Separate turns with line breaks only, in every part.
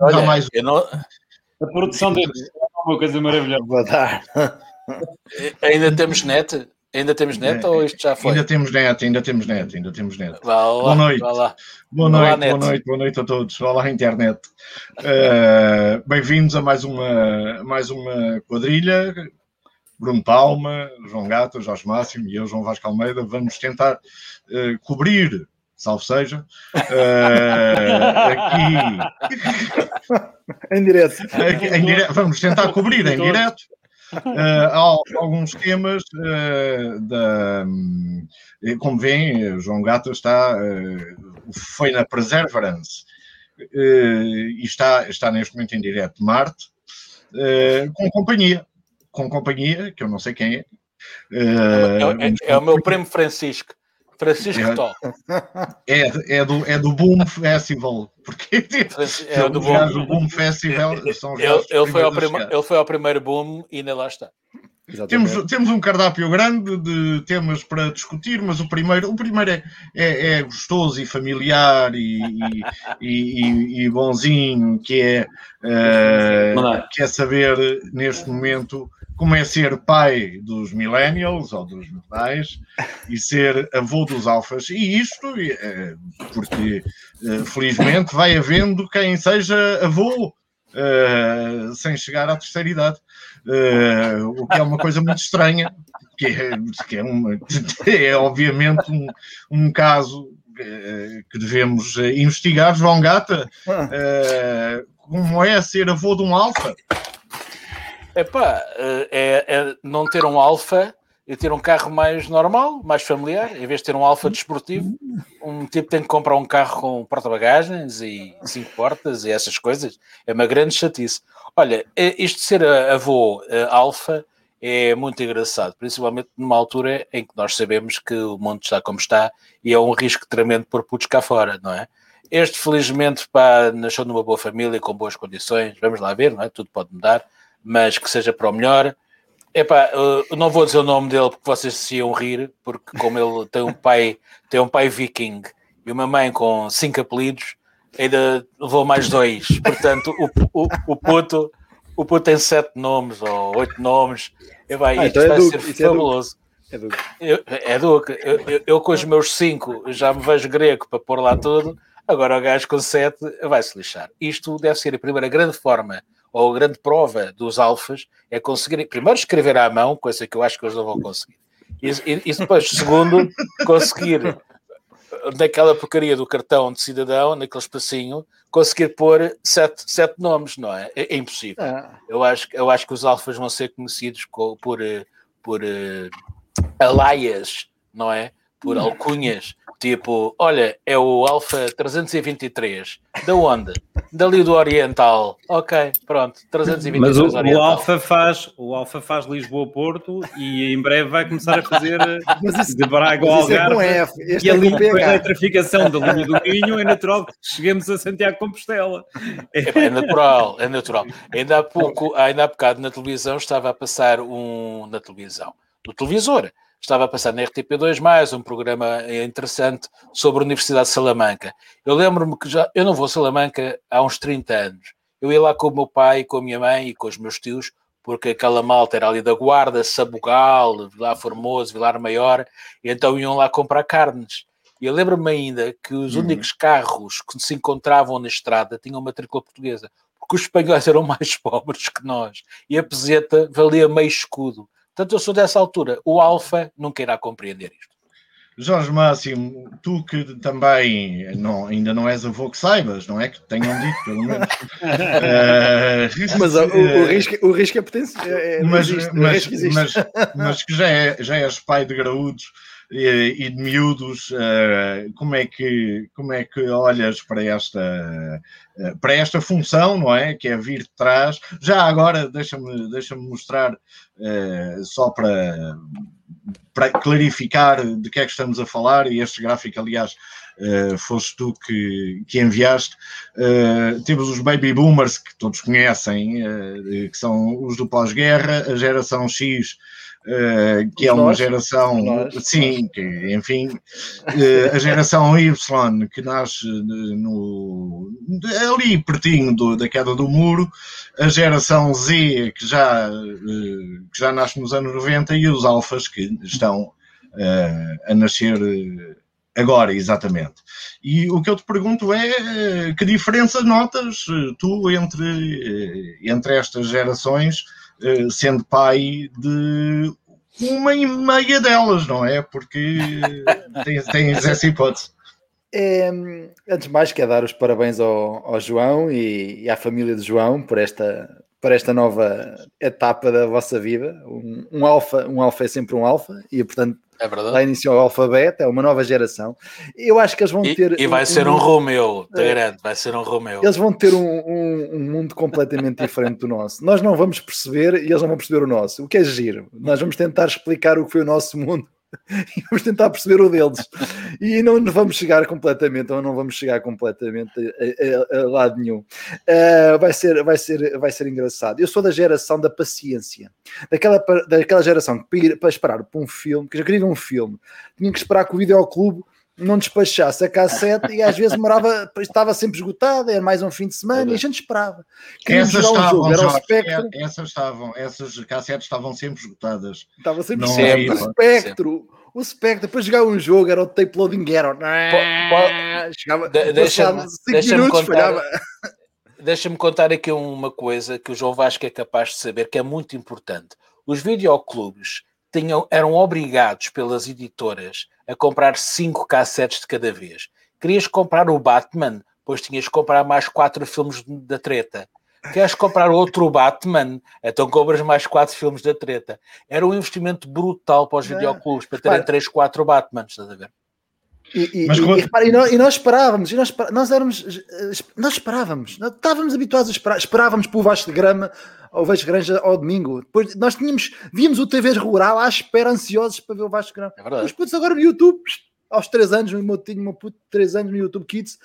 Olha, mais...
não... A produção dele é uma coisa maravilhosa. Boa tarde. Ainda temos net? Ainda temos net é, ou isto já foi?
Ainda temos net, ainda temos net, ainda temos net.
Lá,
boa noite.
Lá.
Boa noite, boa noite, boa noite a todos. Olá, internet. Uh, Bem-vindos a mais uma, mais uma quadrilha. Bruno Palma, João Gato, Jorge Máximo e eu, João Vasco Almeida, vamos tentar uh, cobrir, salvo seja, uh,
aqui. em direto.
Aqui, em direto. Vamos tentar cobrir em direto uh, alguns temas uh, da. Como veem, João Gato está, uh, foi na Perseverance e está, está neste momento em direto Marte, com companhia, com companhia, que eu não sei quem é.
é, é, é o meu primo Francisco. Francisco é, Tó.
É, é, do, é do Boom Festival. Porque
é do Boom.
do Boom Festival são
ele, ele, foi ao prima, ele foi ao primeiro Boom e ainda lá está.
Temos, temos um cardápio grande de temas para discutir, mas o primeiro, o primeiro é, é, é gostoso e familiar e, e, e, e bonzinho, que é, uh, que é saber neste momento como é ser pai dos millennials ou dos pais e ser avô dos alfas. E isto, é, porque eh, felizmente vai havendo quem seja avô uh, sem chegar à terceira idade, o que é uma coisa muito estranha, que é, que é, uma, é obviamente um, um caso que devemos investigar. João Gata, como é ser avô de um alfa?
Epá, eh, é, é não ter um alfa e ter um carro mais normal, mais familiar, em vez de ter um alfa desportivo, um tipo tem que comprar um carro com porta-bagagens e cinco portas e essas coisas. É uma grande chatice. Olha, é, isto de ser avô alfa é muito engraçado, principalmente numa altura em que nós sabemos que o mundo está como está e é um risco tremendo por putos cá fora, não é? Este, felizmente, pá, nasceu numa boa família, com boas condições, vamos lá ver, não é? Tudo pode mudar mas que seja para o melhor. Epá, eu não vou dizer o nome dele porque vocês se iam rir, porque como ele tem um pai, tem um pai viking e uma mãe com cinco apelidos, ainda levou mais dois. Portanto, o, o, o puto, o puto tem sete nomes ou oito nomes. Epá, ah, isto então é vai Duque, ser é fabuloso. É Duque. Eu, é Duque. Eu, eu, eu, com os meus cinco já me vejo grego para pôr lá tudo. Agora o gajo com sete vai se lixar. Isto deve ser a primeira grande forma ou a grande prova dos alfas é conseguir, primeiro, escrever à mão, coisa que eu acho que eles não vão conseguir. E, e, e depois, segundo, conseguir naquela porcaria do cartão de cidadão, naquele espacinho, conseguir pôr sete, sete nomes, não é? É, é impossível. Ah. Eu, acho, eu acho que os alfas vão ser conhecidos por, por, por uh, alaias, não é? Por alcunhas, Tipo, olha, é o Alfa 323. Da onde? Dali do Oriental. Ok, pronto, 323
Mas o, o Alfa faz, o Alfa faz Lisboa-Porto e em breve vai começar a fazer isso, de Braga ao é Algarve. É e ali com a eletrificação da linha do Minho é natural que cheguemos a Santiago Compostela.
É, é natural, é natural. Ainda há pouco, ainda há bocado na televisão estava a passar um na televisão, no televisor estava a passar na RTP2 mais um programa interessante sobre a Universidade de Salamanca. Eu lembro-me que já eu não vou a Salamanca há uns 30 anos. Eu ia lá com o meu pai, com a minha mãe e com os meus tios, porque aquela malta era ali da Guarda, Sabugal, Vilar Formoso, Vilar Maior, e então iam lá comprar carnes. E eu lembro-me ainda que os uhum. únicos carros que se encontravam na estrada tinham matrícula portuguesa, porque os espanhóis eram mais pobres que nós, e a peseta valia meio escudo. Portanto, eu sou dessa altura. O Alfa nunca irá compreender isto.
Jorge Máximo, tu que também não, ainda não és avô que saibas, não é? Que tenham dito, pelo menos.
uh, mas o, o, risco, o risco é potencial. É,
é mas, mas, mas, mas, que já, é, já és pai de graúdos e, de miúdos, uh, como, é que, como é que olhas para esta, uh, para esta função, não é? Que é vir de trás. Já agora, deixa-me deixa mostrar, uh, só para, para clarificar de que é que estamos a falar, e este gráfico, aliás, Uh, foste tu que, que enviaste. Uh, temos os baby boomers que todos conhecem, uh, que são os do pós-guerra, a geração X uh, que é uma geração, sim, que, enfim, uh, a geração Y que nasce no, ali pertinho do, da queda do muro, a geração Z que já, uh, que já nasce nos anos 90 e os alfas que estão a nascer agora, exatamente. E o que eu te pergunto é que diferença notas tu entre, entre estas gerações eh, sendo pai de uma e meia delas, não é? Porque tens, tens essa hipótese.
É, antes de mais, quero dar os parabéns ao, ao João e, e, à família de João por esta, por esta nova etapa da vossa vida. Um, um alfa, um alfa é sempre um alfa e, portanto,
é verdade.
Lá iniciou o alfabeto, é uma nova geração. Eu acho que eles vão
e,
ter.
E vai um, ser um, Romeu, te é, garanto, vai ser um Romeu.
Eles vão ter um, um, um, mundo completamente diferente do nosso. Nós não vamos perceber e eles não vão perceber o nosso. O que é giro? Nós vamos tentar explicar o que foi o nosso mundo e vamos tentar perceber o deles. E não vamos chegar completamente, ou não vamos chegar completamente a, a, a lado nenhum. Uh, vai, ser, vai, ser, vai ser engraçado. Eu sou da geração da paciência, daquela, daquela geração que para, ir, para esperar por um filme, que já queria um filme, tinha que esperar que o videoclube não despachasse a cassete e às vezes demorava, estava sempre esgotada, era mais um fim de semana e a gente esperava.
Essas estavam, um jogo, era o Spectro. Essas estavam, essas cassetes estavam sempre esgotadas.
Estava sempre, não sempre. O Spectro, o Spectro, depois jogava um jogo, era o tape loading error. Chegava,
deixa-me deixa minutos, contar, Deixa-me contar aqui uma coisa que o João Vasco é capaz de saber, que é muito importante. Os videoclubes tinham, eram obrigados pelas editoras a comprar cinco cassetes de cada vez. Querias comprar o Batman, pois tinhas que comprar mais quatro filmes da treta. Queres comprar outro Batman? Então compras mais quatro filmes da treta. Era um investimento brutal para os é. videoclubes, para terem três, quatro Batmans, estás a ver?
E, e, Mas, e, repara, e, nós, e, nós, esperávamos, e nós, nós éramos, nós esperávamos, estávamos habituados a esperar, esperávamos para o Vasco de Grama ou Vasco Granja ao domingo. Depois nós tínhamos, víamos o TV Rural à espera, ansiosos para ver o Vasco de Grama. É Os putos agora no YouTube, aos 3 anos, o meu tinha uma puto de 3 anos no YouTube Kids,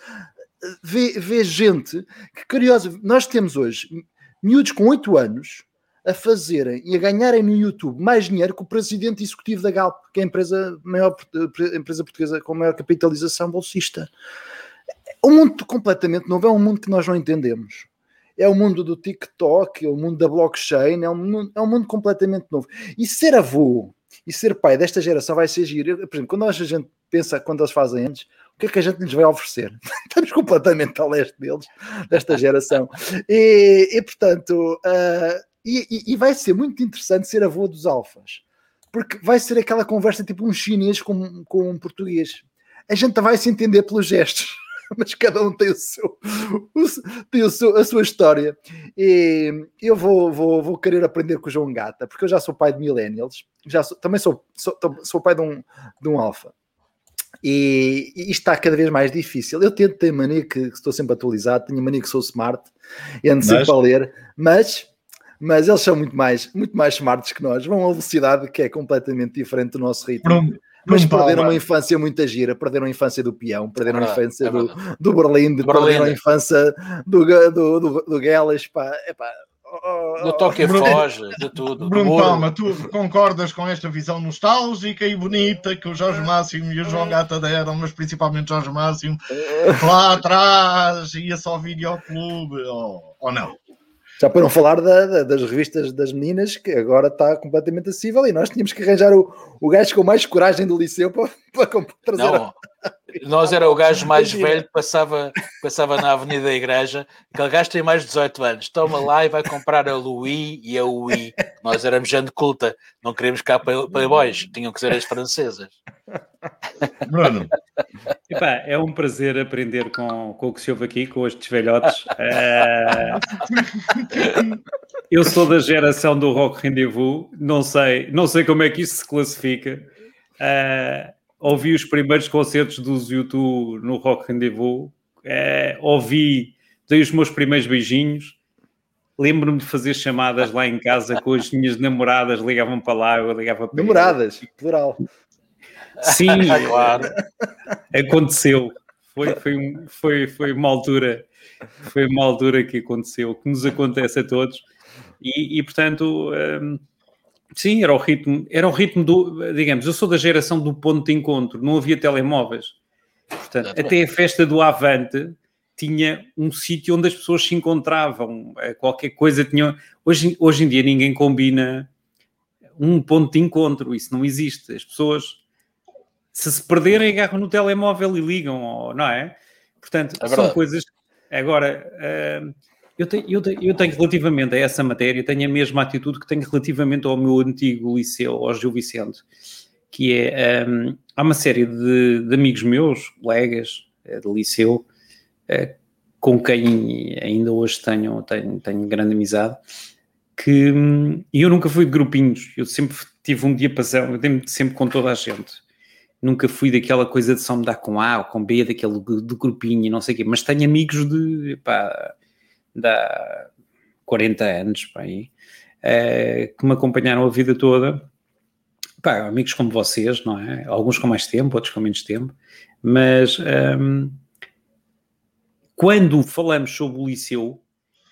vê, vê gente que, curioso, nós temos hoje miúdos com 8 anos a fazerem e a ganharem no YouTube mais dinheiro que o presidente executivo da Galp, que é a empresa, maior, empresa portuguesa com maior capitalização bolsista. É um mundo completamente novo, é um mundo que nós não entendemos. É o mundo do TikTok, é o mundo da blockchain, é um mundo, é um mundo completamente novo. E ser avô e ser pai desta geração vai ser giro. Por exemplo, quando a gente pensa, quando eles fazem antes, o que é que a gente lhes vai oferecer? Estamos completamente ao leste deles, desta geração. E, e portanto, uh, e, e, vai ser muito interessante ser avô dos alfas, porque vai ser aquela conversa tipo um chinês com, com um português. A gente vai se entender pelos gestos, mas cada um tem o seu, o, tem o seu, a sua história. E eu vou, vou, vou querer aprender com o João Gata, porque eu já sou pai de millennials, já sou, também sou, sou, sou pai de um, de um alfa. E, e isto está cada vez mais difícil. Eu tento ter mania que, que estou sempre atualizado, tenho mania que sou smart e ando sempre a ler, mas mas eles são muito mais, muito mais smarts que nós, vão a uma velocidade que é completamente diferente do nosso ritmo. Pronto. Mas perderam uma infância muito gira, perderam a infância do peão, perderam é a infância é do, do Berlim, perderam a infância do, do, do, do Gelas, pá, epá,
do toque Bruno, foge, de tudo.
Bruno Palma, tu concordas com esta visão nostálgica e bonita que o Jorge Máximo e o João Gata deram, mas principalmente Jorge Máximo, lá atrás ia só videoclube, ou, ou não?
Já para não falar da, da, das revistas das meninas, que agora está completamente acessível, e nós tínhamos que arranjar o, o gajo com mais coragem do liceu para, para trazer.
Não, nós era o gajo mais velho que passava, passava na Avenida da Igreja. Aquele gajo tem mais de 18 anos. Toma lá e vai comprar a Louis e a Ui. Nós éramos gente culta. Não queríamos cá playboys. Tinham que ser as francesas.
Bruno.
Epá, é um prazer aprender com, com o que se ouve aqui, com estes velhotes. Uh, eu sou da geração do Rock Rendezvous. Não sei, não sei como é que isso se classifica. Uh, ouvi os primeiros concertos dos YouTube no Rock Rendezvous, é, ouvi, dei os meus primeiros beijinhos, lembro-me de fazer chamadas lá em casa com as minhas namoradas, ligavam para lá, eu ligava para
Namoradas, plural.
Sim, claro. aconteceu. Foi, foi, foi, foi uma altura, foi uma altura que aconteceu, que nos acontece a todos. E, e portanto, um, Sim, era o ritmo, era o ritmo do, digamos, eu sou da geração do ponto de encontro, não havia telemóveis. Portanto, até a festa do Avante tinha um sítio onde as pessoas se encontravam, eh, qualquer coisa tinha. Hoje, hoje em dia ninguém combina um ponto de encontro, isso não existe. As pessoas, se se perderem, agarram no telemóvel e ligam, não é? Portanto, é são coisas. Agora, uh, eu, tenho, eu, tenho, eu tenho relativamente a essa matéria, tenho a mesma atitude que tenho relativamente ao meu antigo liceu, ao Gil Vicente, que é. Um, há uma série de, de amigos meus, colegas eh, de liceu, uh, com quem ainda hoje tenho, tenho, tenho grande amizade, que hum, eu nunca fui de grupinhos, eu sempre tive um diapasão, eu dei sempre com toda a gente. Nunca fui daquela coisa de só me dar com A ou com B, daquele do grupinho e não sei o quê, mas tenho amigos de, pá, da 40 anos, aí, é, que me acompanharam a vida toda. Pá, amigos como vocês, não é? Alguns com mais tempo, outros com menos tempo, mas um, quando falamos sobre o liceu,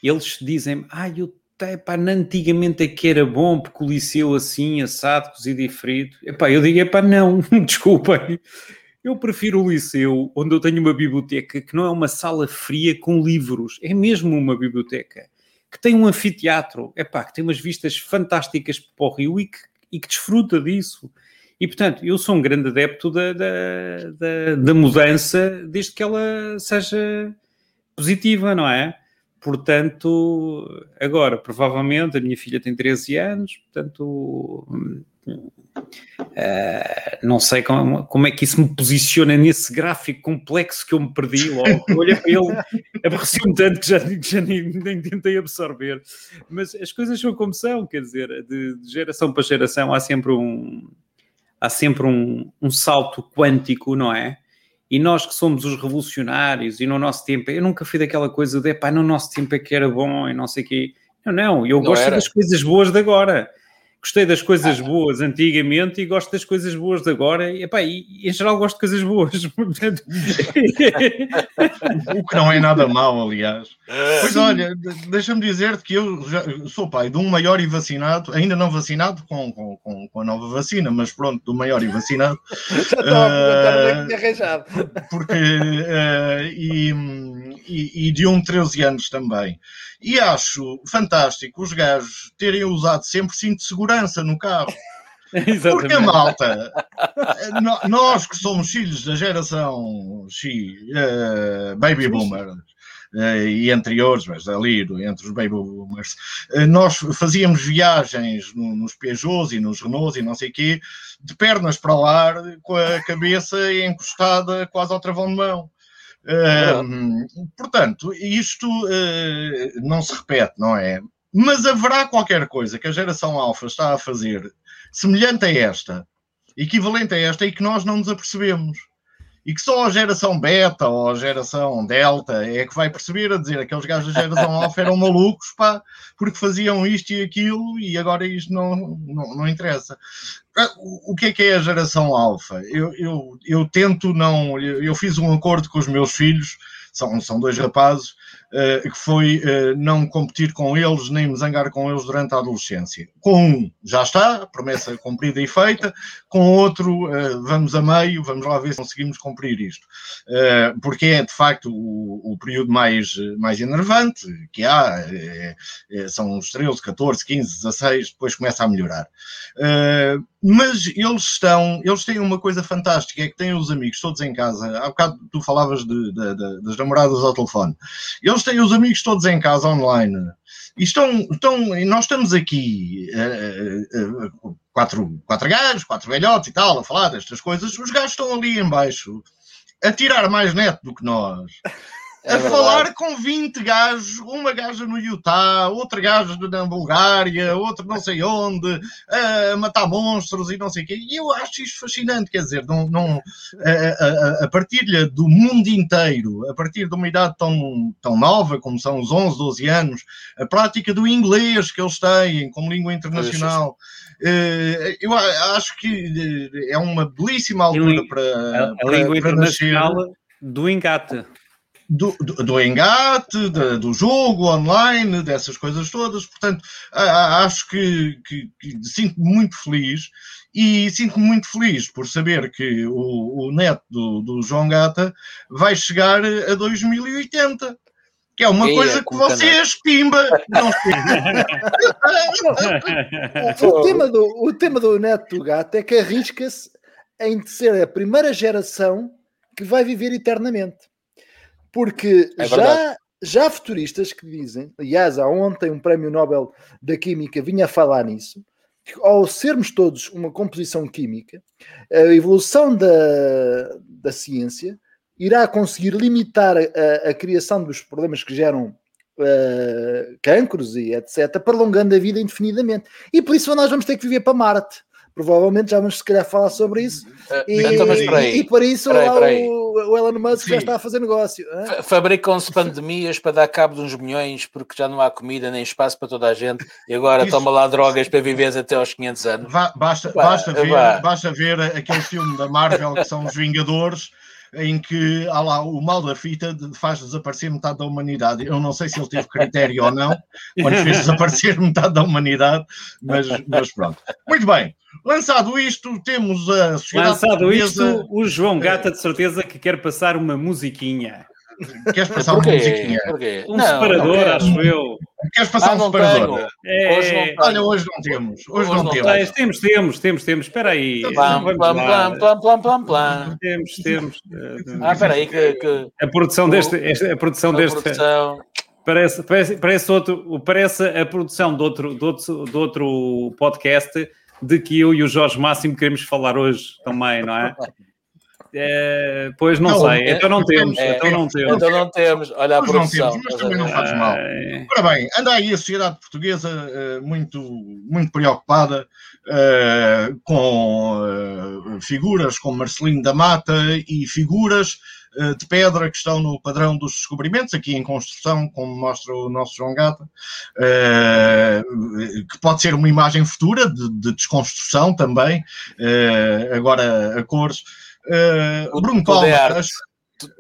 eles dizem, ah, eu epá, antigamente é que era bom, porque o liceu assim, assado, cozido e frito. Epá, eu digo, epá, não, desculpem. Eu prefiro o liceu, onde eu tenho uma biblioteca que não é uma sala fria com livros, é mesmo uma biblioteca, que tem um anfiteatro, epá, que tem umas vistas fantásticas para o rio e que, e que desfruta disso. E, portanto, eu sou um grande adepto da, da, da, da mudança, desde que ela seja positiva, não é? Portanto, agora, provavelmente, a minha filha tem 13 anos, portanto, uh, não sei como, como, é que isso me posiciona nesse gráfico complexo que eu me perdi logo. Olha para ele, aborreci-me tanto que já, já nem, nem, tentei absorver. Mas as coisas são como são, quer dizer, de, de geração para geração há sempre um, há sempre um, um salto quântico, não é? e nós que somos os revolucionários e no nosso tempo, eu nunca fui daquela coisa de pá, no nosso tempo é que era bom e não sei o quê. Não, não, eu não gosto era. das coisas boas de agora. Gostei das coisas ah. boas antigamente e gosto das coisas boas de agora. E, epá, e, em geral gosto de coisas boas.
o que não é nada mau, aliás. Pois olha, deixa-me dizer-te que eu já, sou pai de um maior e vacinado, ainda não vacinado com, com, com a nova vacina, mas pronto, do maior e vacinado. já estou uh, arranjado. Porque, uh, e, e, e de um 13 anos também. E acho fantástico os gajos terem usado sempre cinto de segurança no carro. Porque a malta, nós que somos filhos da geração X, uh, baby boomers, uh, e anteriores, mas ali entre os baby boomers, uh, nós fazíamos viagens no, nos Peugeots e nos Renaults e não sei o quê, de pernas para o ar, com a cabeça encostada quase ao travão de mão. Uh, portanto, isto uh, não se repete, não é? Mas haverá qualquer coisa que a geração alfa está a fazer semelhante a esta, equivalente a esta, e que nós não nos apercebemos e que só a geração beta ou a geração delta é que vai perceber a dizer aqueles gajos da geração alfa eram malucos, pá, porque faziam isto e aquilo e agora isto não, não, não interessa. Ah, o que é que é a geração alfa? Eu, eu, eu tento não. Eu, fiz um acordo com os meus filhos, são, são dois rapazes, que foi uh, não competir com eles nem me zangar com eles durante a adolescência. Com um, já está, promessa cumprida e feita, com outro, uh, vamos a meio, vamos lá ver se conseguimos cumprir isto. porque é, de facto, o, período mais, mais enervante que há, são os 13, 14, 15, 16, depois começa a melhorar. mas eles estão, eles têm uma coisa fantástica, é que têm os amigos todos em casa. Há bocado tu falavas de, de, de, das namoradas ao telefone. Eles eles têm os amigos todos em casa online. E estão, estão, nós estamos aqui, uh, uh, quatro, quatro gajos, quatro velhotes e tal, a falar destas coisas. Os gajos estão ali embaixo a tirar mais neto do que nós. É a falar com 20 gajos, uma gaja no Utah, outra gaja na Bulgária, outro não sei onde, a matar monstros e não sei o quê. E eu acho isto fascinante, quer dizer, não, não, a, a, a, partilha do mundo inteiro, a partir de uma idade tão, tão nova como são os 11, 12 anos, a prática do inglês que eles têm como língua internacional. Eh, eu acho que eh, é uma belíssima altura para.
A, a língua internacional nascer. do engate.
Do, do, do engate, de, do jogo online, dessas coisas todas. Portanto, acho que, que, que sinto-me muito feliz e sinto-me muito feliz por saber que o, o neto do, do João Gata vai chegar a 2080 que é uma Eia, coisa que vocês, pimba, não
o, tema do, o tema do neto do gato é que arrisca-se em ser a primeira geração que vai viver eternamente. Porque é já, já há futuristas que dizem, aliás, há ontem um prémio Nobel da Química vinha a falar nisso, que ao sermos todos uma composição química, a evolução da, da ciência irá conseguir limitar a, a criação dos problemas que geram uh, cancros e etc., prolongando a vida indefinidamente. E por isso nós vamos ter que viver para Marte provavelmente já vamos se calhar falar sobre isso. Uh, e, então, e, e, por isso peraí, peraí. O, o, Elon Musk Sim. já está a fazer negócio.
Fabricam-se pandemias para dar cabo de uns milhões porque já não há comida nem espaço para toda a gente e agora isso. toma lá drogas para viver até aos 500 anos.
basta, basta, ver, basta ver aquele filme da Marvel que são os Vingadores em que há lá, o mal da fita faz desaparecer metade da humanidade. Eu não sei se ele teve critério ou não, quando fez desaparecer metade da humanidade, mas, mas pronto. Muito bem, lançado isto, temos a
sociedade Lançado portuguesa... isto, o João Gata de certeza que quer passar uma musiquinha.
Queres passar uma musiquinha?
Porquê? Um não, separador, não acho eu.
Queres passar ah, um separador? É... Hoje não Olha, hoje não temos. Hoje, hoje não, não temos.
Tens, temos, temos, temos, temos. Espera aí. Plam, plam, plam, plam, plam, plam, plam. Temos, temos.
Ah, espera aí que, que...
A produção deste... A produção a deste... Produção... Parece, parece, parece, outro, parece a produção de outro, de, outro, de outro podcast de que eu e o Jorge Máximo queremos falar hoje também, não é? É, pois não, não sei, é, então não temos, é, então não temos.
Então não temos, olha a produção. Não temos,
mas também não faz mal. Ora bem, anda aí a sociedade portuguesa uh, muito, muito preocupada uh, com uh, figuras como Marcelino da Mata e figuras de pedra que estão no padrão dos descobrimentos, aqui em construção, como mostra o nosso João Gata, que pode ser uma imagem futura de, de desconstrução também, agora a cores. Uh, Bruno Palma,
é arte.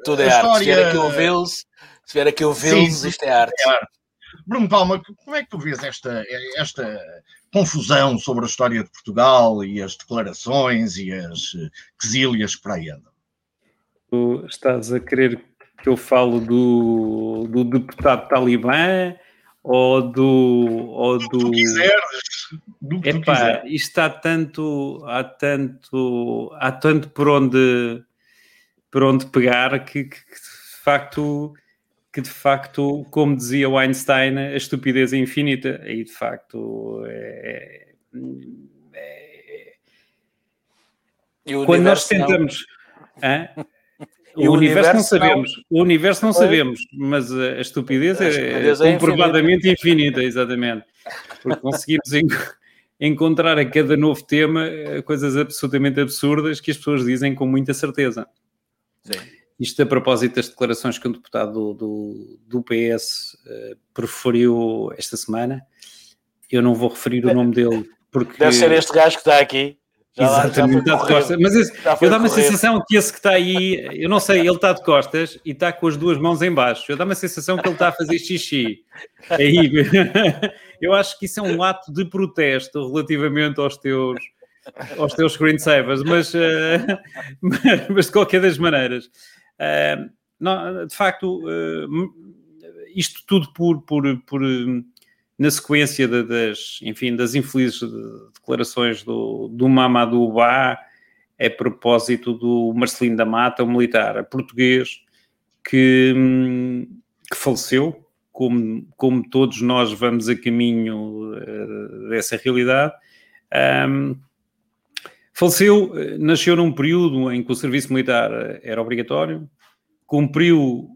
Tudo é arte. Se vier aqui o Vils, se vier aqui o Vils, isto é arte. é arte.
Bruno Palma, como é que tu vês esta, esta confusão sobre a história de Portugal e as declarações e as quesilhas que para aí andam?
Tu estás a querer que eu falo do, do deputado talibã ou do. Ou do...
do... quiseres.
Do que Epá, isto há tanto, há tanto, há tanto por onde, por onde pegar que, que, que de facto que de facto, como dizia o Einstein, a estupidez é infinita. E de facto é, é, é... quando nós tentamos. Não... O, o, universo, universo não sabemos, não... o universo não sabemos, mas a estupidez, a estupidez é, é, comprovadamente infinita. infinita, exatamente. Porque conseguimos en encontrar a cada novo tema eh, coisas absolutamente absurdas que as pessoas dizem com muita certeza. Sim. Isto a propósito das declarações que um deputado do, do, do PS uh, eh, preferiu esta semana. Eu não vou referir o nome dele porque.
Deve ser este gajo que está aqui.
Já Exatamente, está de costas. Mas esse, eu dá-me a sensação que esse que está aí, eu não sei, ele está de costas e está com as duas mãos em baixo. Eu dá-me a sensação que ele está a fazer xixi. Aí, eu acho que isso é um ato de protesto relativamente aos teus, aos teus screensavers, mas, uh, mas de qualquer das maneiras. Uh, não, de facto, uh, isto tudo por, por, por na sequência de, das, enfim, das infelizes declarações do, do Mamadou Ba a propósito do Marcelino da Mata, um militar português que, que faleceu, como, como todos nós vamos a caminho uh, dessa realidade. Um, faleceu, nasceu num período em que o serviço militar era obrigatório, cumpriu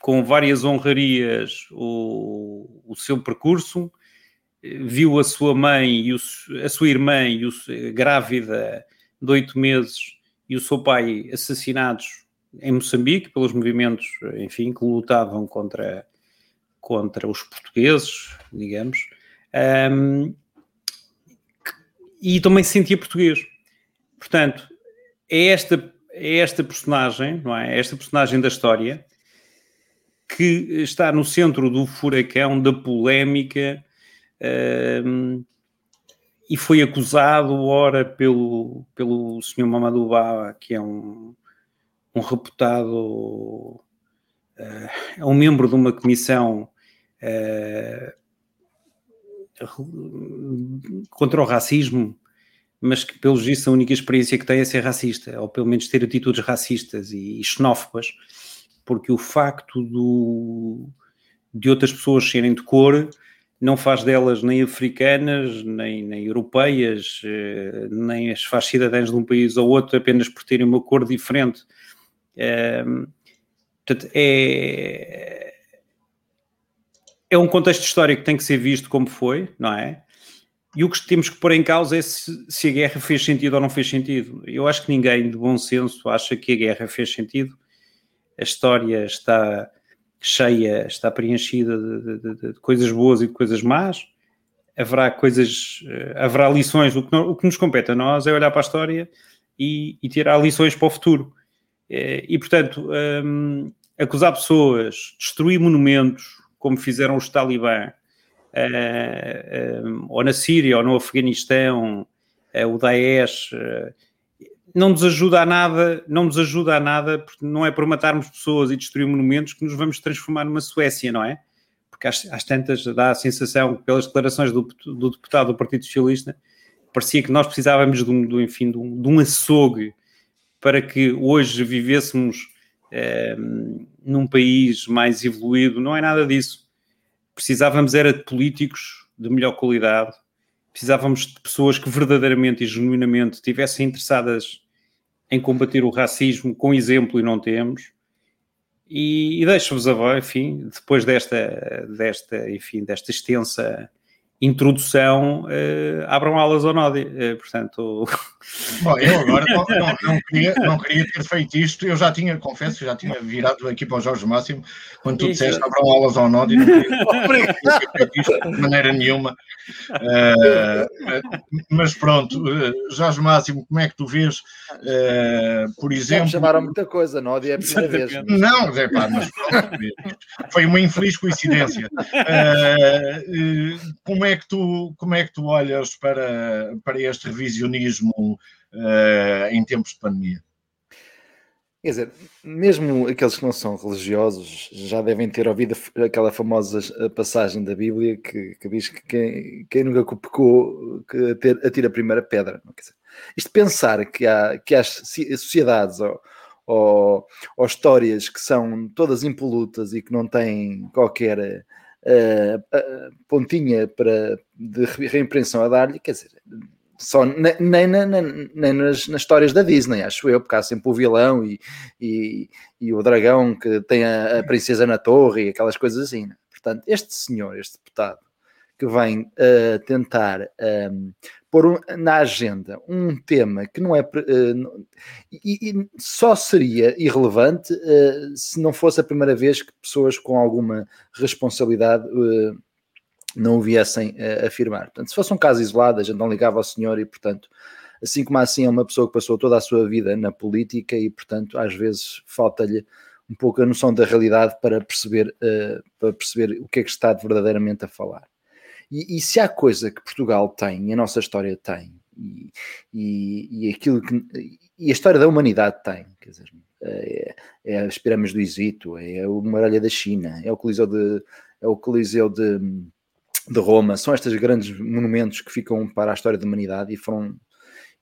com várias honrarias o, o seu percurso, viu a sua mãe e o, a sua irmã e o, grávida de oito meses e o seu pai assassinados em Moçambique pelos movimentos, enfim, que lutavam contra, contra os portugueses, digamos, um, e também se sentia português. Portanto, é esta é esta personagem, não é? Esta personagem da história que está no centro do furacão da polémica um, e foi acusado, ora, pelo, pelo senhor Mamadou Ba, que é um, um reputado, uh, é um membro de uma comissão uh, contra o racismo, mas que, pelos vistos, a única experiência que tem é ser racista, ou pelo menos ter atitudes racistas e, e xenófobas, porque o facto do, de outras pessoas serem de cor não faz delas nem africanas, nem, nem europeias, eh, nem as faz cidadãs de um país ou outro apenas por terem uma cor diferente. É, portanto, é, é um contexto histórico que tem que ser visto como foi, não é? E o que temos que pôr em causa é se, se, a guerra fez sentido ou não fez sentido. Eu acho que ninguém de bom senso acha que a guerra fez sentido. A história está cheia, está preenchida de, de, de coisas boas e de coisas más. Haverá coisas, eh, haverá lições. O que, o que nos compete a nós é olhar para a história e, e tirar lições para o futuro. Eh, e, portanto, um, acusar pessoas, destruir monumentos, como fizeram os talibã, uh, ou na Síria, ou no Afeganistão, o Daesh, não nos ajuda a nada, não nos ajuda a nada, porque não é por matarmos pessoas e destruir monumentos que nos vamos transformar numa Suécia, não é? Porque às, às tantas dá a sensação, pelas declarações do, do, deputado do Partido Socialista, parecia que nós precisávamos de um, de, enfim, de um, de um açougue para que hoje vivêssemos eh, num país mais evoluído, não é nada disso. Precisávamos era de políticos de melhor qualidade, precisávamos de pessoas que verdadeiramente e genuinamente estivessem interessadas em combater o racismo com exemplo e não temos. E, e deixo-vos a enfim, depois desta, desta, enfim, desta extensa introdução, uh, abram alas ao Nodi. Uh, portanto.
Bom, eu agora não, não, não, queria, não queria ter feito isto, eu já tinha, confesso, já tinha virado aqui para o Jorge Máximo, quando tu disseste abram alas ao Nodi, não queria, ter feito isto de maneira nenhuma. Uh, mas pronto, Jorge Máximo, como é que tu vês, por exemplo.
chamaram muita coisa, Nodi é a primeira vez.
Não, é pá, mas pronto, foi uma infeliz coincidência. como é que tu, como é que tu olhas para, para este revisionismo uh, em tempos de pandemia?
Quer dizer, mesmo aqueles que não são religiosos já devem ter ouvido aquela famosa passagem da Bíblia que, que diz que quem, quem nunca pecou que atira a primeira pedra. Dizer, isto pensar que há, que há sociedades ou, ou, ou, histórias que são todas impolutas e que não têm qualquer uh, pontinha para, de reimpressão a dar-lhe, quer dizer, só nem, nem, nem, nem nas, nas, histórias da Disney, acho eu, porque há sempre o vilão e, e, e o dragão que tem a, a, princesa na torre e aquelas coisas assim. Né? Portanto, este senhor, este deputado, que vem uh, tentar um, pôr um, na agenda um tema que não é. Uh, e, e, só seria irrelevante uh, se não fosse a primeira vez que pessoas com alguma responsabilidade não o viessem afirmar. Portanto, se fosse um caso isolado, a gente não ligava ao senhor e, portanto. Assim como assim é uma pessoa que passou toda a sua vida na política e, portanto, às vezes falta-lhe um pouco a noção da realidade para perceber, para perceber o que é que está verdadeiramente a falar. E, e, se há coisa que Portugal tem, e a nossa história tem, e, e, e aquilo que e a história da humanidade tem, quer dizer, é, é as pirâmides do Egito, é a muralha da China, é o Coliseu de, é o Coliseu de, de Roma, são estes grandes monumentos que ficam para a história da humanidade e foram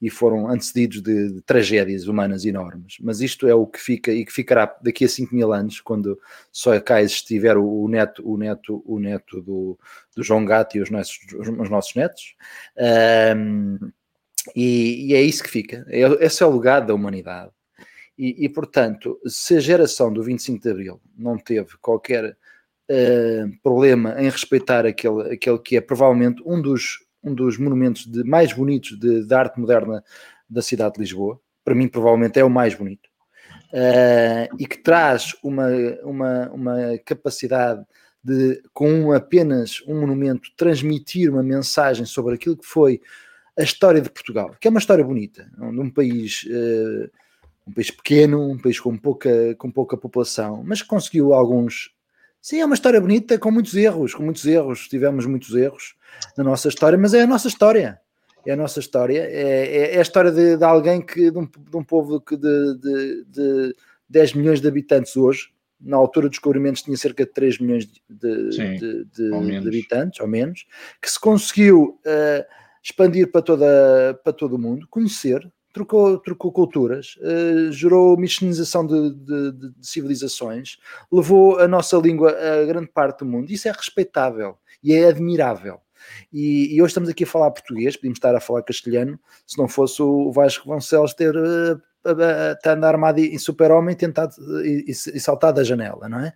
e foram antecedidos de, de, tragédias humanas enormes. Mas isto é o que fica e que ficará daqui a 5 mil anos, quando só cá existiver o, o neto, o neto, o neto do, do João Gato e os nossos, os nossos netos. Um, e, e, é isso que fica. É, esse é o legado da humanidade. E, e, portanto, se a geração do 25 de Abril não teve qualquer uh, problema em respeitar aquele, aquele que é provavelmente um dos um dos monumentos de, mais bonitos de, de, arte moderna da cidade de Lisboa. Para mim, provavelmente é o mais bonito. Uh, e que traz uma, uma, uma capacidade de, com apenas um monumento, transmitir uma mensagem sobre aquilo que foi a história de Portugal, que é uma história bonita, de um país uh, um país pequeno, um país com pouca, com pouca população, mas conseguiu alguns. Sim, é uma história bonita, com muitos erros, com muitos erros, tivemos muitos erros na nossa história, mas é a nossa história. É a nossa história, é, é, é a história de, de alguém que, de um, de um povo que de, de, de 10 milhões de habitantes hoje, na altura dos descobrimentos tinha cerca de 3 milhões de, Sim, de, de, de habitantes, ou menos, que se conseguiu uh, expandir para, toda, para todo o mundo, conhecer, trocou, trocou culturas, uh, gerou mexinização de, de, de, civilizações, levou a nossa língua a grande parte do mundo. Isso é respeitável e é admirável. E, e, hoje estamos aqui a falar português, podíamos estar a falar castelhano, se não fosse o Vasco Vasconcelos ter uh, estando armado em super-homem tentado e, e, saltar da janela, não é?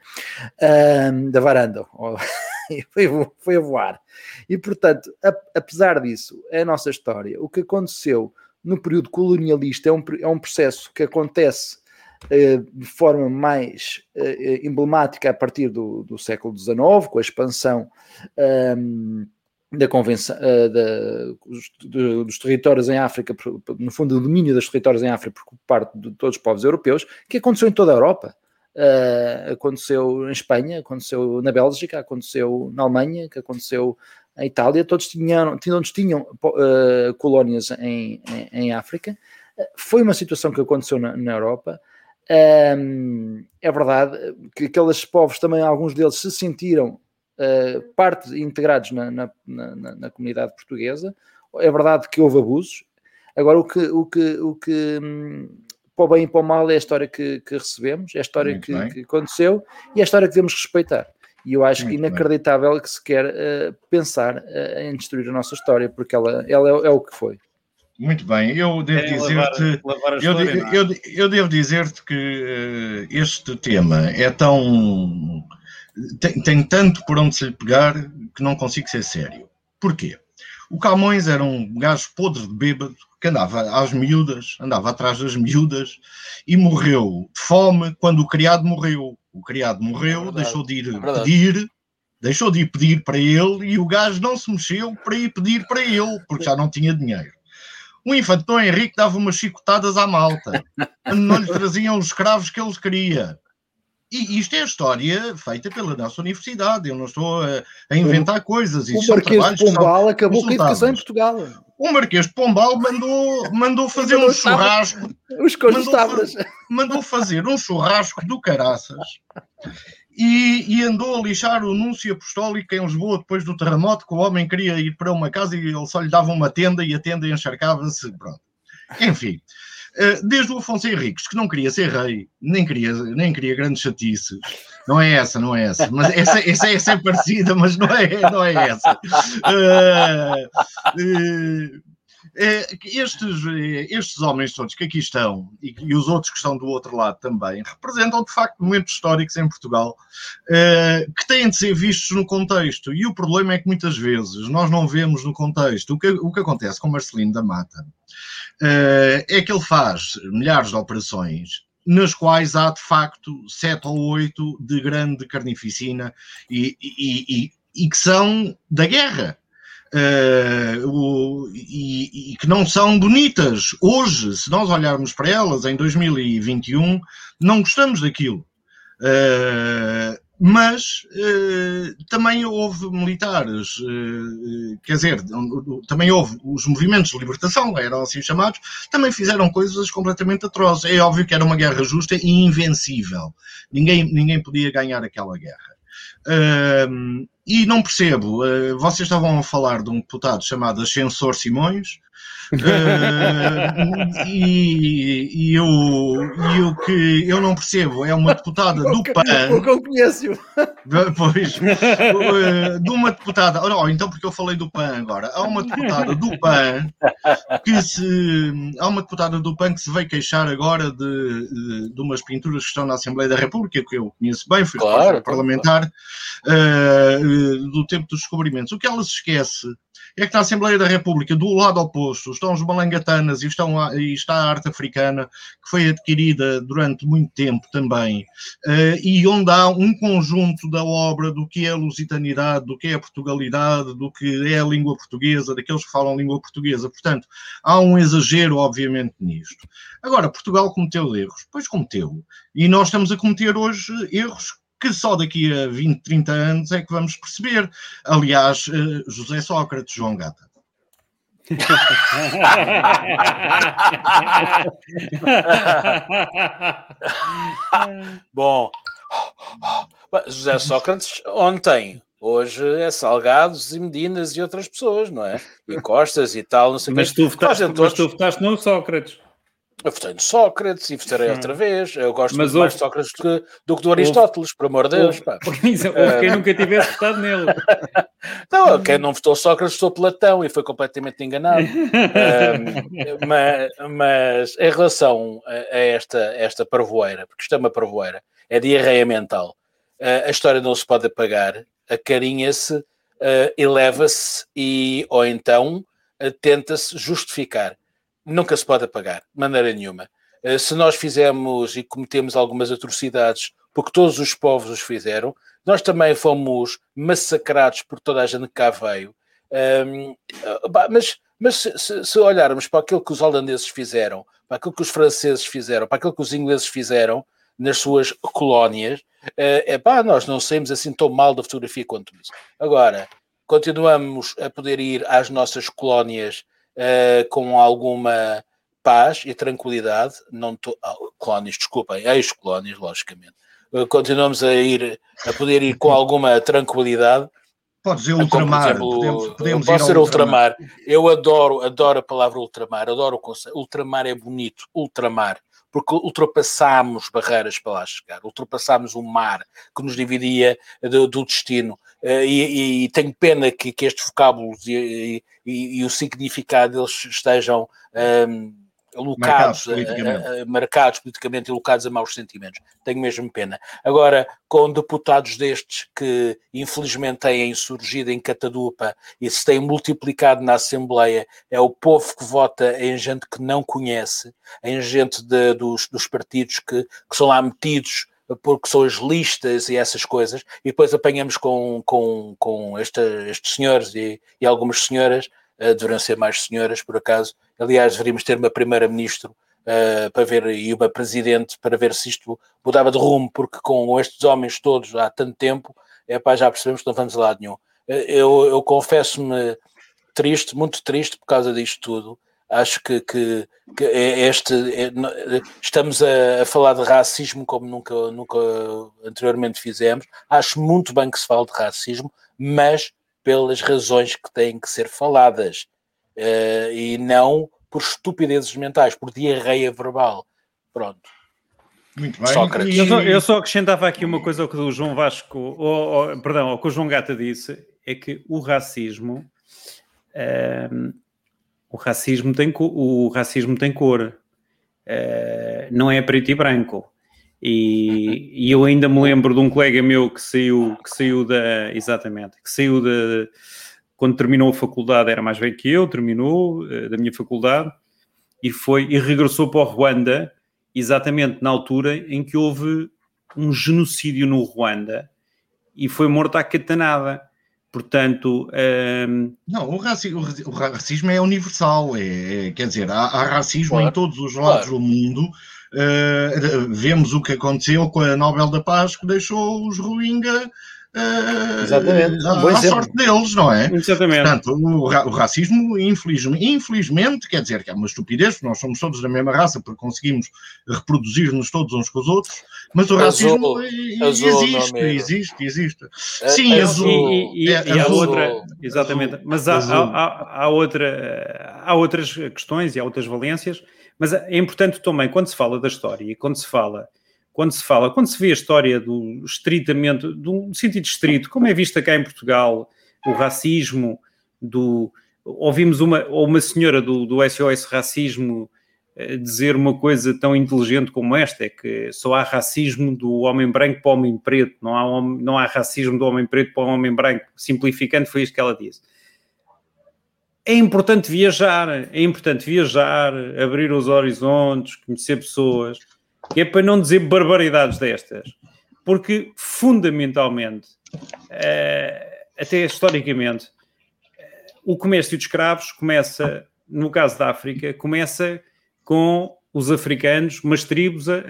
Um, da varanda. foi, foi a voar. E portanto, a, apesar disso, é a nossa história. O que aconteceu no período colonialista é um, é um processo que acontece uh, de forma mais uh, emblemática a partir do, do século XIX, com a expansão. Um, da convenção uh, da, dos, dos, territórios em África, no fundo, o domínio dos territórios em África por parte de todos os povos europeus, que aconteceu em toda a Europa. Uh, aconteceu em Espanha, aconteceu na Bélgica, aconteceu na Alemanha, que aconteceu em Itália, todos tinham, todos tinham uh, colónias em, em, em África. foi uma situação que aconteceu na, na Europa. Um, é verdade que aqueles povos também, alguns deles se sentiram uh, parte integrados na, na, na, na, comunidade portuguesa. É verdade que houve abusos. Agora, o que, o que, o que hum, para o bem e para o mal é a história que, que recebemos, é a história que, que, aconteceu e é a história que devemos respeitar. E eu acho Muito que inacreditável bem. que se quer uh, pensar uh, em destruir a nossa história, porque ela, ela é, é o que foi.
Muito bem, eu devo é dizer-te eu, é? eu, eu, devo dizer-te que uh, este tema é tão tem, tem tanto por onde se lhe pegar que não consigo ser sério. Porquê? O Camões era um gajo podre de bêbado que andava às miúdas, andava atrás das miúdas e morreu de fome quando o criado morreu. O criado morreu, é deixou de ir é pedir, deixou de ir pedir para ele e o gajo não se mexeu para ir pedir para ele, porque já não tinha dinheiro. O infante Dom Henrique dava umas chicotadas à malta, não lhe traziam os escravos que ele queria. E isto é a história feita pela nossa universidade. Eu não estou a, a inventar coisas.
o Marquês de Pombal acabou com a educação em Portugal.
O Marquês de Pombal mandou, mandou fazer um churrasco.
Os mandou,
mandou fazer um churrasco do caraças. E, e, andou a lixar o anúncio apostólico em Lisboa depois do terremoto, que o homem queria ir para uma casa e ele só lhe dava uma tenda e a tenda encharcava-se. Pronto. Enfim. Eh, desde o Afonso Henriques, que não queria ser rei, nem queria, nem queria grandes chatices. Não é essa, não é essa. Mas essa, essa, essa é parecida, mas não é, não é essa. Uh, uh, estes, estes homens todos que aqui estão e, e, os outros que estão do outro lado também representam de facto momentos históricos em Portugal uh, que têm de ser vistos no contexto. E o problema é que muitas vezes nós não vemos no contexto o que, o que acontece com Marcelino da Mata é que ele faz milhares de operações nas quais há de facto sete ou oito de grande carnificina e, e, e, e que são da guerra. Uh, o, e, e, que não são bonitas. Hoje, se nós olharmos para elas em 2021, não gostamos daquilo. Uh, mas eh, também houve militares, quer dizer, também houve os movimentos de libertação, eram assim chamados, também fizeram coisas completamente atrozes. É óbvio que era uma guerra justa e invencível. Ninguém, ninguém podia ganhar aquela guerra. E não percebo, uh, vocês estavam a falar de um deputado chamado Ascensor Simões, Uh, e, e, eu, e o que eu não percebo é uma deputada do PAN.
O que eu conheço.
Pois, uh, de uma deputada. Oh, não, então porque eu falei do PAN agora. Há uma deputada do PAN que se. Há uma deputada do PAN que se veio queixar agora de, de, de umas pinturas que estão na Assembleia da República, que eu conheço bem, fui claro, parlamentar, claro. Uh, do tempo dos descobrimentos. O que ela se esquece é que na Assembleia da República, do lado oposto, estão os malangatanas e, estão e está a arte africana, que foi adquirida durante muito tempo também, uh, e onde há um conjunto da obra do que é a lusitanidade, do que é a Portugalidade, do que é a língua portuguesa, daqueles que falam língua portuguesa. Portanto, há um exagero, obviamente, nisto. Agora, Portugal cometeu erros, pois cometeu. E nós estamos a cometer hoje erros que só daqui a 20, 30 anos é que vamos perceber. Aliás, eh, José Sócrates, João Gata.
Bom, José Sócrates ontem, hoje é Salgados e Medinas e outras pessoas, não é? E Costas e tal, não sei
mas, tu votaste, mas tu votaste no Sócrates.
Eu votei no Sócrates e votarei hum. outra vez. Eu gosto Mas muito mais de Sócrates do que, do que do Aristóteles, por amor de Deus. Houve,
quem nunca tivesse votado nele.
Não, quem não votou Sócrates votou Platão e foi completamente enganado. um, mas, mas, em relação a, esta, esta parvoeira, porque isto é uma parvoeira, é diarreia mental, a história não se pode apagar, acarinha-se, uh, eleva-se e, ou então, uh, tenta-se justificar nunca se pode apagar, de maneira nenhuma. Eh, se nós fizemos e cometemos algumas atrocidades, porque todos os povos os fizeram, nós também fomos massacrados por toda a gente que cá veio. Um, mas mas se, se, olharmos para aquilo que os holandeses fizeram, para aquilo que os franceses fizeram, para aquilo que os ingleses fizeram nas suas colónias, é uh, pá, nós não saímos assim tão mal da fotografia quanto isso. Agora, continuamos a poder ir às nossas colónias uh, com alguma paz e tranquilidade, não to... Ah, colónias, desculpem, ex-colónias, logicamente. Uh, continuamos a ir, a poder ir com alguma tranquilidade.
Pode ser ultramar. Exemplo, podemos, podemos
pode ser ultramar. ultramar. Eu adoro, adoro a palavra ultramar, adoro o conceito. Ultramar é bonito, ultramar porque ultrapassámos barreiras para lá chegar, ultrapassámos o mar que nos dividia do, do destino. Uh, e, e, tenho pena que, que estes vocábulos e, e, e, o significado deles estejam um, alocados, marcados politicamente. A, a, marcados politicamente e alocados a maus sentimentos. Tenho mesmo pena. Agora, com deputados destes que infelizmente têm surgido em catadupa e se têm multiplicado na Assembleia, é o povo que vota em gente que não conhece, em gente de, dos, dos partidos que, que são lá metidos porque são as listas e essas coisas, e depois apanhamos com, com, com esta, estes senhores e, e algumas senhoras, uh, deverão ser mais senhoras por acaso, Aliás, deveríamos ter uma primeira-ministro uh, para ver e uma presidente para ver se isto mudava de rumo, porque com estes homens todos há tanto tempo, é pá, já percebemos que não vamos a lado nenhum. Uh, eu, eu confesso-me triste, muito triste por causa disto tudo. Acho que, que, que é este é, estamos a, a, falar de racismo como nunca, nunca anteriormente fizemos. Acho muito bem que se fale de racismo, mas pelas razões que têm que ser faladas uh, e não por estupidezes mentais, por diarreia verbal. Pronto.
Muito bem.
Sócrates. Eu, só, eu só acrescentava aqui uma coisa ao que o João Vasco, ou, ou, perdão, ao que o João Gata disse, é que o racismo, um, ehm, o racismo tem, o racismo tem cor, uh, não é preto e branco. E, e, eu ainda me lembro de um colega meu que saiu, que saiu da, exatamente, que saiu da, quando terminou a faculdade, era mais velho que eu, terminou uh, da minha faculdade e foi e regressou para o Ruanda, exatamente na altura em que houve um genocídio no Ruanda e foi morto à catanada. Portanto, um... Ehm,
não, o racismo, o racismo, é universal, é, é, quer dizer, há, há racismo claro, em todos os lados claro. do mundo. Uh, vemos o que aconteceu com a Nobel da Paz, que deixou os Rohingya
Exatamente.
Um à sorte deles, não é?
Exatamente.
Portanto, o, o, racismo, infelizmente, infelizmente, quer dizer que é uma estupidez, nós somos todos da mesma raça porque conseguimos reproduzir-nos todos uns com os outros, mas o racismo azul, existe, existe, existe.
É, Sim, é, azul. E, e, é, e há outra, exatamente, azul, mas há, há, há, outra, há outras questões e há outras valências, mas é importante também, quando se fala da história e quando se fala quando se fala, quando se vê a história do estritamente, do sentido estrito, como é vista cá em Portugal, o racismo, do, ouvimos uma, uma senhora do, do SOS Racismo eh, dizer uma coisa tão inteligente como esta, é que só há racismo do homem branco para o homem preto, não há, não há racismo do homem preto para o homem branco, simplificando foi isto que ela disse. é importante viajar, é importante viajar, abrir os horizontes, conhecer pessoas, que é para não dizer barbaridades destas. Porque, fundamentalmente, eh, até historicamente, o comércio de escravos começa, no caso da África, começa com os africanos, umas tribos, a,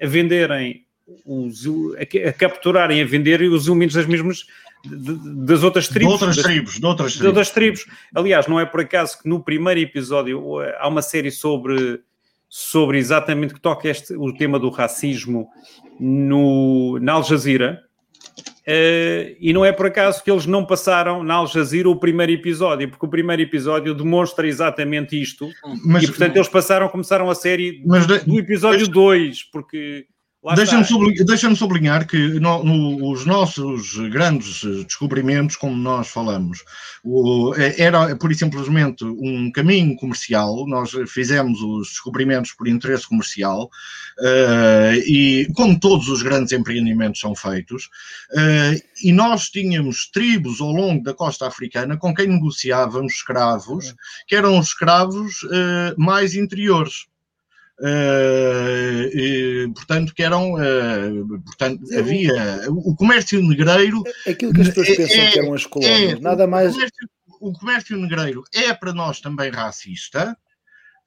a venderem, os, a, a, capturarem, a vender os elementos das mesmas das outras tribos.
De outras das, tribos, de outras
tribos. De outras tribos. Aliás, não é por acaso que no primeiro episódio há uma série sobre, sobre exatamente que toca este, o tema do racismo no, na Al Jazeera. Uh, e não é por acaso que eles não passaram na Al Jazeera o primeiro episódio, porque o primeiro episódio demonstra exatamente isto. Mas, e portanto eles passaram, começaram a série de, do episódio 2, porque
Deixa-me sublinhar, deixa sublinhar, que no, no, os nossos grandes descobrimentos, como nós falamos, o, é, era por simplesmente um caminho comercial. Nós fizemos os descobrimentos por interesse comercial uh, e, como todos os grandes empreendimentos são feitos, uh, e nós tínhamos tribos ao longo da costa africana com quem negociávamos escravos, que eram os escravos uh, mais interiores. Uh, e, portanto, que eram, uh, portanto, havia o comércio negreiro.
É aquilo que as pessoas é, pensam é, que eram as colónias, é, nada mais.
O comércio, o comércio, negreiro é para nós também racista.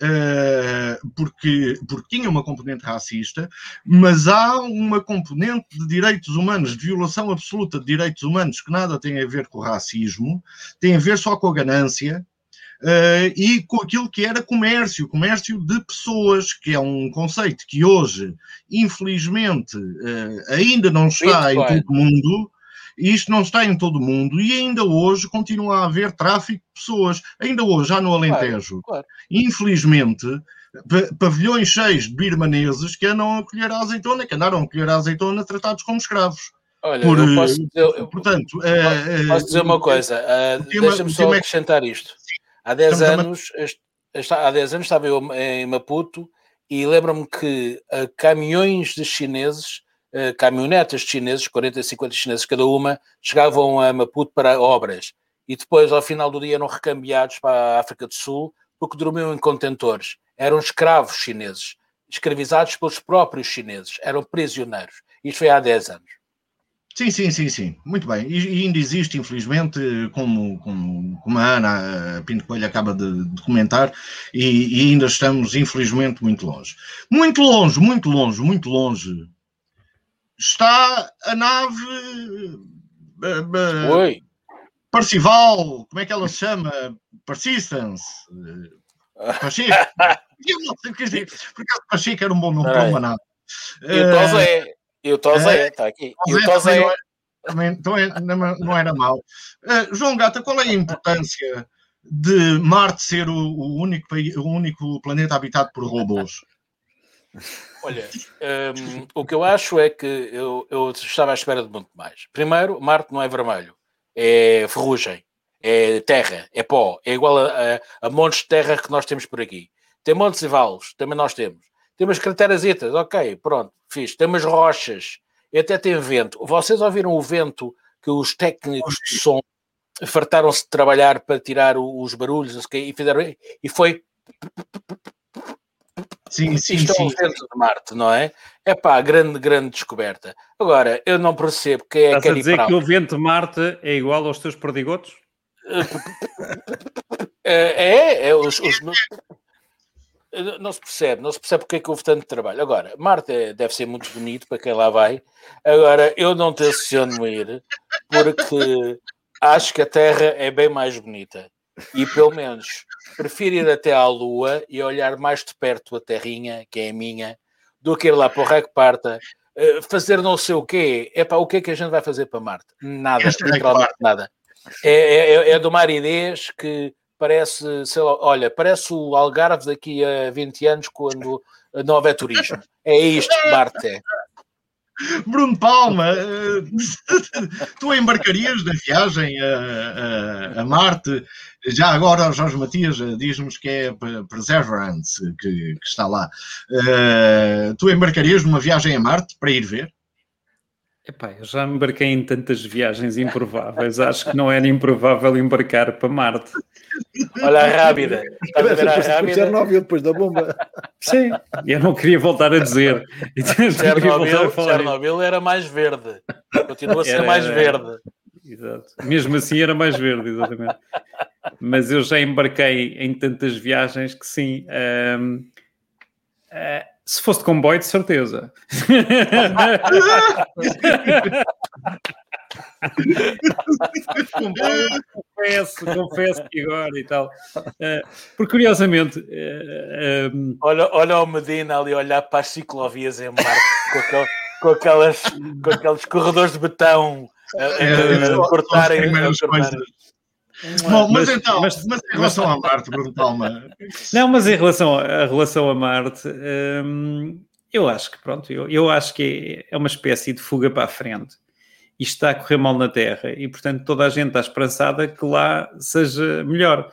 Uh, porque, porque tinha uma componente racista, mas há uma componente de direitos humanos, de violação absoluta de direitos humanos, que nada tem a ver com o racismo, tem a ver só com a ganância, Uh, e com aquilo que era comércio, comércio de pessoas, que é um conceito que hoje, infelizmente, uh, ainda não está em todo o mundo. Isto não está em todo o mundo e ainda hoje continua a haver tráfico de pessoas. Ainda hoje, já no Alentejo, claro, claro. infelizmente, pavilhões cheios de birmaneses que andam a colher a azeitona, que andaram a colher a azeitona tratados como escravos.
Olha, Por, eu posso dizer, eu, portanto, posso, dizer uma coisa, uh, deixa-me só acrescentar isto. Há 10 anos, há 10 anos estava eu em Maputo e lembro-me que uh, caminhões de chineses, uh, caminhonetas de chineses, 40, 50 chineses cada uma, chegavam a Maputo para obras e depois, ao final do dia, eram recambiados para a África do Sul porque dormiam em contentores. Eram escravos chineses, escravizados pelos próprios chineses, eram prisioneiros. Isto foi há 10 anos.
Sim, sim, sim, sim. Muito bem. E, e ainda existe, infelizmente, como, como, como a Ana Pinto Coelho acaba de, de comentar, e, e, ainda estamos, infelizmente, muito longe. Muito longe, muito longe, muito longe. Está a nave. Uh, uh, Oi. Parcival, como é que ela se chama? Persistence. Pacheco. Eu não sei o que dizer, porque Pacheco era um bom nome para uma nave.
Uh, é. E o Tozé está é, aqui. E o.
Também, também não era mau. Uh, João Gata, qual é a importância de Marte ser o, o, único, o único planeta habitado por robôs?
Olha, um, o que eu acho é que eu, eu, estava à espera de muito mais. Primeiro, Marte não é vermelho, é ferrugem, é terra, é pó, é igual a, a, a montes de terra que nós temos por aqui. Tem montes e vales, também nós temos. Tem umas crateras, ok, pronto, fiz. Tem umas rochas, e até tem vento. Vocês ouviram o vento que os técnicos de som fartaram-se de trabalhar para tirar os barulhos e fizeram e foi
Sim, sim, Isto sim. é
o vento de Marte, não é? É pá, grande, grande descoberta. Agora, eu não percebo que é
Estás a dizer que o vento de Marte é igual aos teus perdigotos?
É, é, é os, os, não se percebe, não se percebe porque é que houve tanto trabalho. Agora, Marte deve ser muito bonito para quem lá vai. Agora, eu não tenciono ir porque acho que a Terra é bem mais bonita. E pelo menos prefiro ir até à Lua e olhar mais de perto a Terrinha, que é a minha, do que ir lá para o Rec Parta, eh, fazer não sei o quê. É para o que é que a gente vai fazer para Marte? Nada, literalmente nada. É, é, é, é do Maridez que parece, sei lá, olha, parece o Algarve daqui a 20 anos quando não houver turismo. É isto que Marte é.
Bruno Palma, tu embarcarias na viagem a, a, a, Marte? Já agora Jorge Matias diz-nos que é Perseverance que, que está lá. Uh, tu embarcarias numa viagem a Marte para ir ver?
Epá, eu já embarquei em tantas viagens improváveis, acho que não era improvável embarcar para Marte.
Olha a rápida. Estás a ver a rápida?
Chernobyl, depois da bomba.
Sim, eu não queria voltar a dizer.
Chernobyl, Chernobyl era mais verde. Continua a ser era, mais verde.
Exato. Mesmo assim era mais verde, exatamente. Mas eu já embarquei em tantas viagens que sim. Um, uh, eh, se fosse de comboio, de certeza. confesso, confesso que agora e tal. Uh, porque curiosamente. Uh,
eh, um... Ehm, olha, olha o Medina ali olhar para as ciclovias em Marte com, aquel, com, aquelas, com aqueles corredores de betão a, a, a, a cortarem.
Bom, mas, mas, então, mas, mas, em relação mas, a Marte, Bruno Palma.
Não, mas em relação a, a relação a Marte, hum, eu acho que pronto, eu, eu acho que é, é uma espécie de fuga para a frente. Isto está a correr mal na Terra e, portanto, toda a gente está esperançada que lá seja melhor.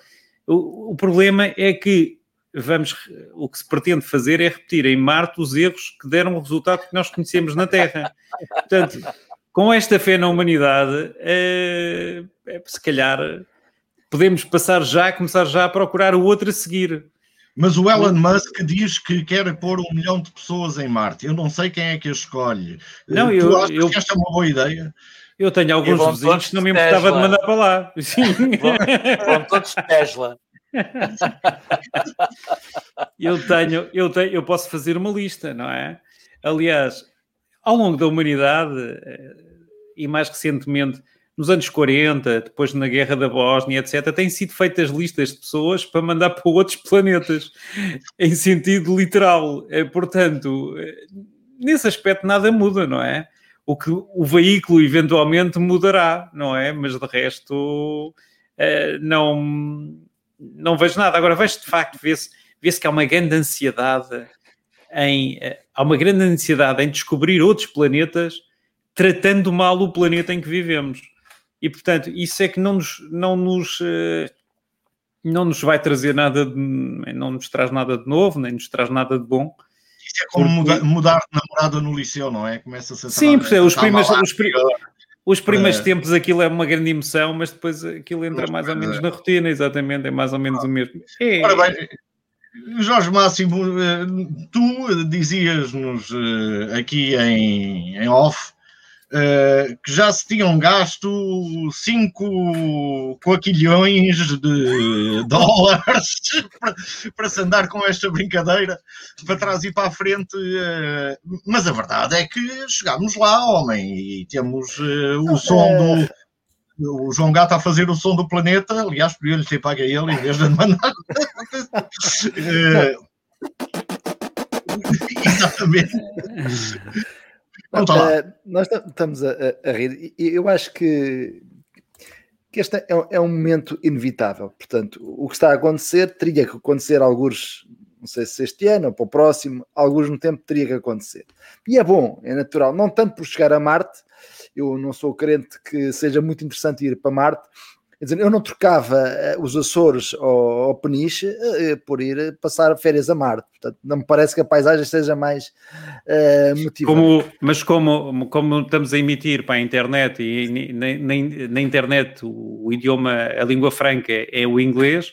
O, o problema é que vamos, o que se pretende fazer é repetir em Marte os erros que deram o resultado que nós conhecemos na Terra. Portanto, com esta fé na humanidade, é, é, se calhar podemos passar já, começar já a procurar o outro a seguir.
Mas o Elon Musk diz que quer pôr um milhão de pessoas em Marte. Eu não sei quem é que a escolhe.
Não, tu eu,
achas
eu,
que esta é uma boa ideia?
Eu tenho alguns vizinhos que não me importava de mandar para lá. Sim.
Vão, vão todos Tesla.
eu tenho, eu tenho, eu posso fazer uma lista, não é? Aliás, ao longo da humanidade eh, e mais recentemente nos anos 40, depois na Guerra da Bósnia, etc., têm sido feitas listas de pessoas para mandar para outros planetas, em sentido literal. É, portanto, eh, nesse aspecto nada muda, não é? O que o veículo eventualmente mudará, não é? Mas de resto, eh, não, não vejo nada. Agora vejo de facto, vê-se vê que há uma grande ansiedade em há uma grande ansiedade em descobrir outros planetas tratando mal o planeta em que vivemos. E portanto, isso é que não nos, não nos, eh, não nos vai trazer nada, de, não nos traz nada de novo, nem nos traz nada de bom.
Isso é como porque... mudar, de namorada no liceu, não é?
Começa-se a Sim, porque os primeiros, os, os primeiros é. tempos aquilo é uma grande emoção, mas depois aquilo entra mais ou menos é. na rotina, exatamente, é mais ou menos ah. o mesmo. É,
Ora bem, Jorge Máximo, eh, tu dizias-nos eh, aqui em, em off Uh, que já se tinham gasto 5 coquilhões de dólares para, para, se andar com esta brincadeira para trás e para a frente. Uh, mas a verdade é que chegámos lá, homem, e temos uh, o som do. O João Gato a fazer o som do planeta, aliás, podia-lhe ter pago a ele em vez de mandar. exatamente.
Uh, nós estamos a, a, rir e eu acho que, que este é, é, um momento inevitável. Portanto, o que está a acontecer teria que acontecer alguns, não sei se este ano ou para o próximo, alguns no tempo teria que acontecer. E é bom, é natural, não tanto por chegar a Marte, eu não sou crente que seja muito interessante ir para Marte, Quer dizer, eu não trocava eh, os Açores ou, ou Peniche uh, por ir passar férias a Marte. Portanto, não me parece que a paisagem seja mais uh, motivante.
Como, mas como, como estamos a emitir para a internet e na, na, na internet o, o, idioma, a língua franca é o inglês,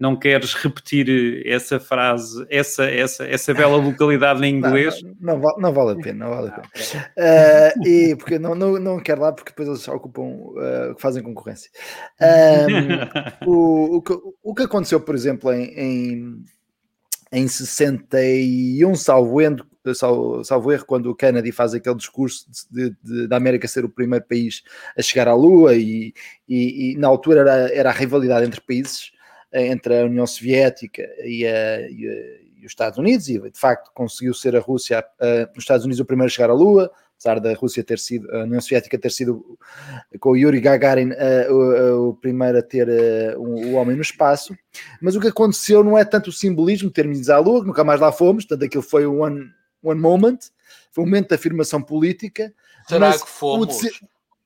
não queres repetir essa frase, essa, essa, essa bela localidade em inglês?
Não, não, não, vale a pena, não vale a pena. Uh, e porque não, não, não quero lá, porque depois eles ocupam, uh, fazem concorrência. Um, o, o, que, o que aconteceu, por exemplo, em, em, em 61, salvo, salvo, salvo erro, quando o Kennedy faz aquele discurso de, de, da América ser o primeiro país a chegar à Lua, e, e, e na altura era, era a rivalidade entre países entre a União Soviética e, a, e, a, e, os Estados Unidos, e de facto conseguiu ser a Rússia, uh, os Estados Unidos, o primeiro a chegar à Lua, apesar da Rússia ter sido, a União Soviética ter sido com o Yuri Gagarin uh, o, o, primeiro a ter uh, o, o, homem no espaço, mas o que aconteceu não é tanto o simbolismo de termos ido à Lua, que nunca mais lá fomos, portanto aquilo foi um one, one moment, foi um momento de afirmação política.
Será que fomos?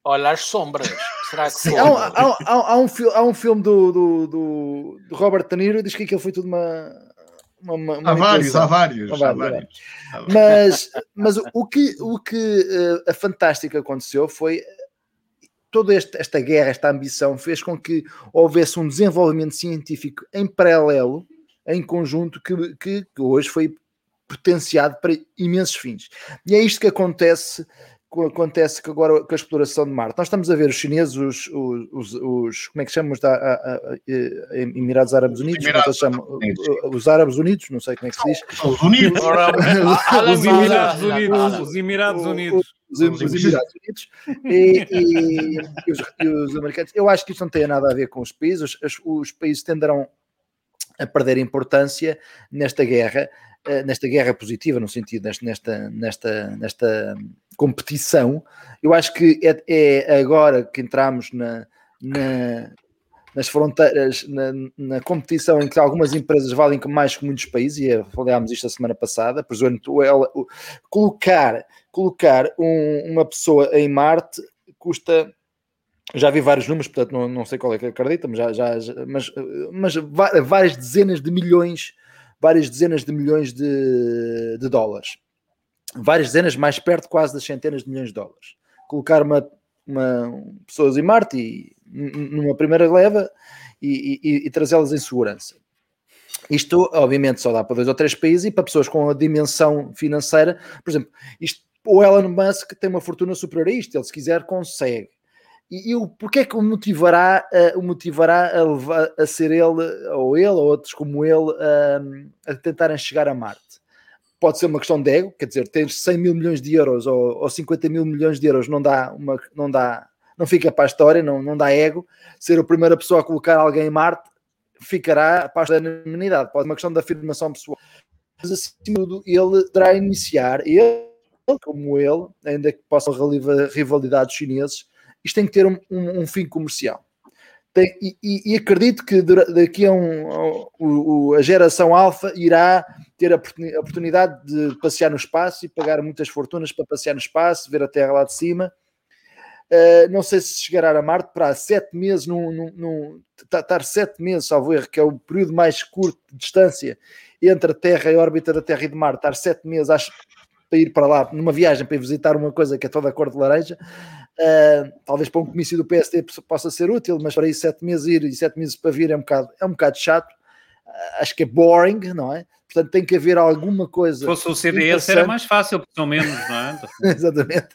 Olha as sombras. Será que
Sim, há, um, há, há, há, um, há um filme do, do, do, do Robert De Niro diz que aquilo foi tudo uma, uma,
uma há, vários, há vários, há vários, há vários.
Mas, mas o que, o que uh, a fantástica aconteceu foi toda esta, esta guerra, esta ambição fez com que houvesse um desenvolvimento científico em paralelo, em conjunto, que, que, que hoje foi potenciado para imensos fins. E é isto que acontece acontece que agora com a exploração de Marte. Nós estamos a ver os chineses, os, os, os como é que chamamos, da, a, a, a, Emirados Árabes Unidos, Emirados, chamam, os Árabes Unidos, não sei como é que se diz.
Os Unidos.
os Emirados Unidos. Os Emirados Unidos.
Os, Emirados Unidos e, e, e, os, e, os, americanos. Eu acho que isto não tem nada a ver com os países. Os, os países tenderão a perder importância nesta guerra eh, nesta guerra positiva, no sentido nesta, nesta, nesta competição, eu acho que é, é agora que entramos na, na nas fronteiras, na, na, competição em que algumas empresas valem mais que muitos países, e falámos isto a semana passada, por exemplo, ela, colocar, colocar um, uma pessoa em Marte custa já vi vários números, portanto não, não sei qual é que acredita, mas, já, já, mas, mas várias dezenas de milhões várias dezenas de milhões de, de dólares. Várias dezenas, mais perto quase das centenas de milhões de dólares. Colocar uma, uma pessoas em Marte e, numa primeira leva e, e, e trazê-las em segurança. Isto, obviamente, só dá para dois ou três países e para pessoas com a dimensão financeira. Por exemplo, isto, o Elon Musk tem uma fortuna superior a isto, ele se quiser consegue. E, e o porquê é que o motivará, uh, o motivará a, levar, a ser ele, ou ele, ou outros como ele, uh, a tentarem chegar a Marte? Pode ser uma questão de ego, quer dizer, ter 100 mil milhões de euros ou, ou 50 mil milhões de euros não dá, uma, não dá, não fica para a história, não, não dá ego. Ser a primeira pessoa a colocar alguém em Marte ficará para a humanidade. Pode ser uma questão de afirmação pessoal. Mas assim tudo, ele terá iniciar, ele, como ele, ainda que possam rivalidades chineses, isto tem que ter um, um, um fim comercial. Tem, e, e, acredito que daqui a um, um, a geração alfa irá ter a oportunidade de passear no espaço e pagar muitas fortunas para passear no espaço, ver a Terra lá de cima. Uh, não sei se chegará a Marte para sete meses, num, num, num, estar sete meses, salvo erro, que é o período mais curto de distância entre a Terra e a órbita da Terra e de Marte, estar sete meses, acho, para ir para lá numa viagem para ir visitar uma coisa que é toda a cor de laranja. Uh, talvez para um comício do PSD possa ser útil, mas para ir sete meses ir e sete meses para vir é um bocado, é um bocado chato. Uh, acho que é boring, não é? Portanto, tem que haver alguma coisa. Se
fosse o CDS era mais fácil, porque são menos, não é?
Exatamente.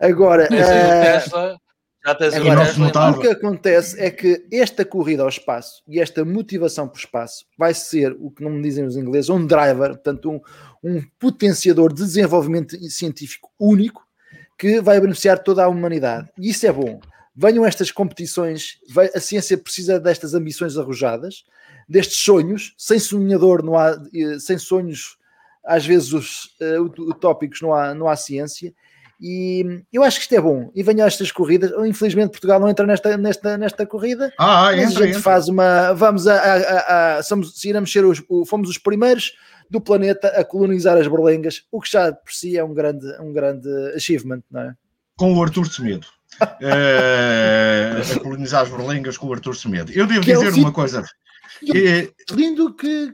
Agora, uh, Agora, o que acontece é que esta corrida ao espaço e esta motivação para o espaço vai ser o que não me dizem os ingleses, um driver, portanto, um, um potenciador de desenvolvimento científico único que vai beneficiar toda a humanidade. E isso é bom. Venham estas competições, a ciência precisa destas ambições arrojadas, destes sonhos, sem sonhador não há, eh, sem sonhos, às vezes os uh, utópicos não há, não há ciência, e eu acho que isto é bom. E venham estas corridas. Infelizmente, Portugal não entra nesta, nesta, nesta corrida.
Ah, mas
entra, a gente entra. faz uma. Vamos a. a, a, a somos, iremos ser os, fomos os primeiros do planeta a colonizar as berlengas, o que já por si é um grande, um grande achievement, não é?
Com o Artur Semedo. uh, a colonizar as berlengas com o Artur Semedo. Eu devo que dizer é uma coisa.
Que, lindo que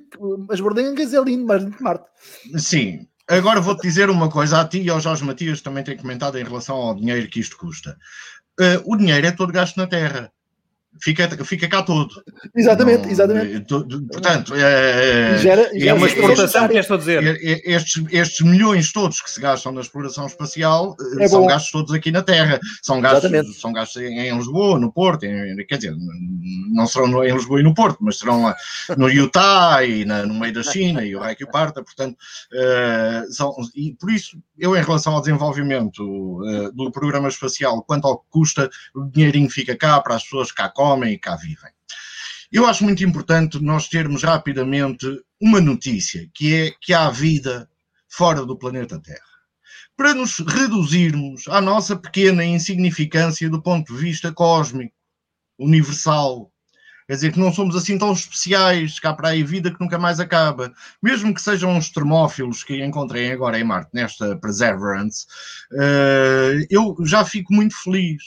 as berlengas é lindo, mas Marte.
Sim, Agora vou-te dizer uma coisa a ti e ao Jorge Matias também tem comentado em relação ao dinheiro que isto custa. Uh, o dinheiro é todo gasto na terra fica, fica cá todo.
Exatamente, não, exatamente.
Portanto, é,
gera, gera é uma exportação, que estou a dizer.
Estes, estes milhões todos que se gastam na exploração espacial é são bom. gastos todos aqui na Terra. São gastos, são gastos em, Lisboa, no Porto, em, quer dizer, não serão em Lisboa e no Porto, mas serão lá no Utah e na, no meio da China e o Reich e o Parta, portanto, uh, são, e por isso, eu em relação ao desenvolvimento uh, do programa espacial, quanto ao que custa, o dinheirinho fica cá para as pessoas cá comem e cá vivem. Eu acho muito importante nós termos rapidamente uma notícia, que é que há vida fora do planeta Terra. Para nos reduzirmos à nossa pequena insignificância do ponto de vista cósmico, universal. Quer dizer, que não somos assim tão especiais, cá para aí vida que nunca mais acaba. Mesmo que sejam os termófilos que encontrei agora em Marte, nesta Perseverance, uh, eu já fico muito feliz,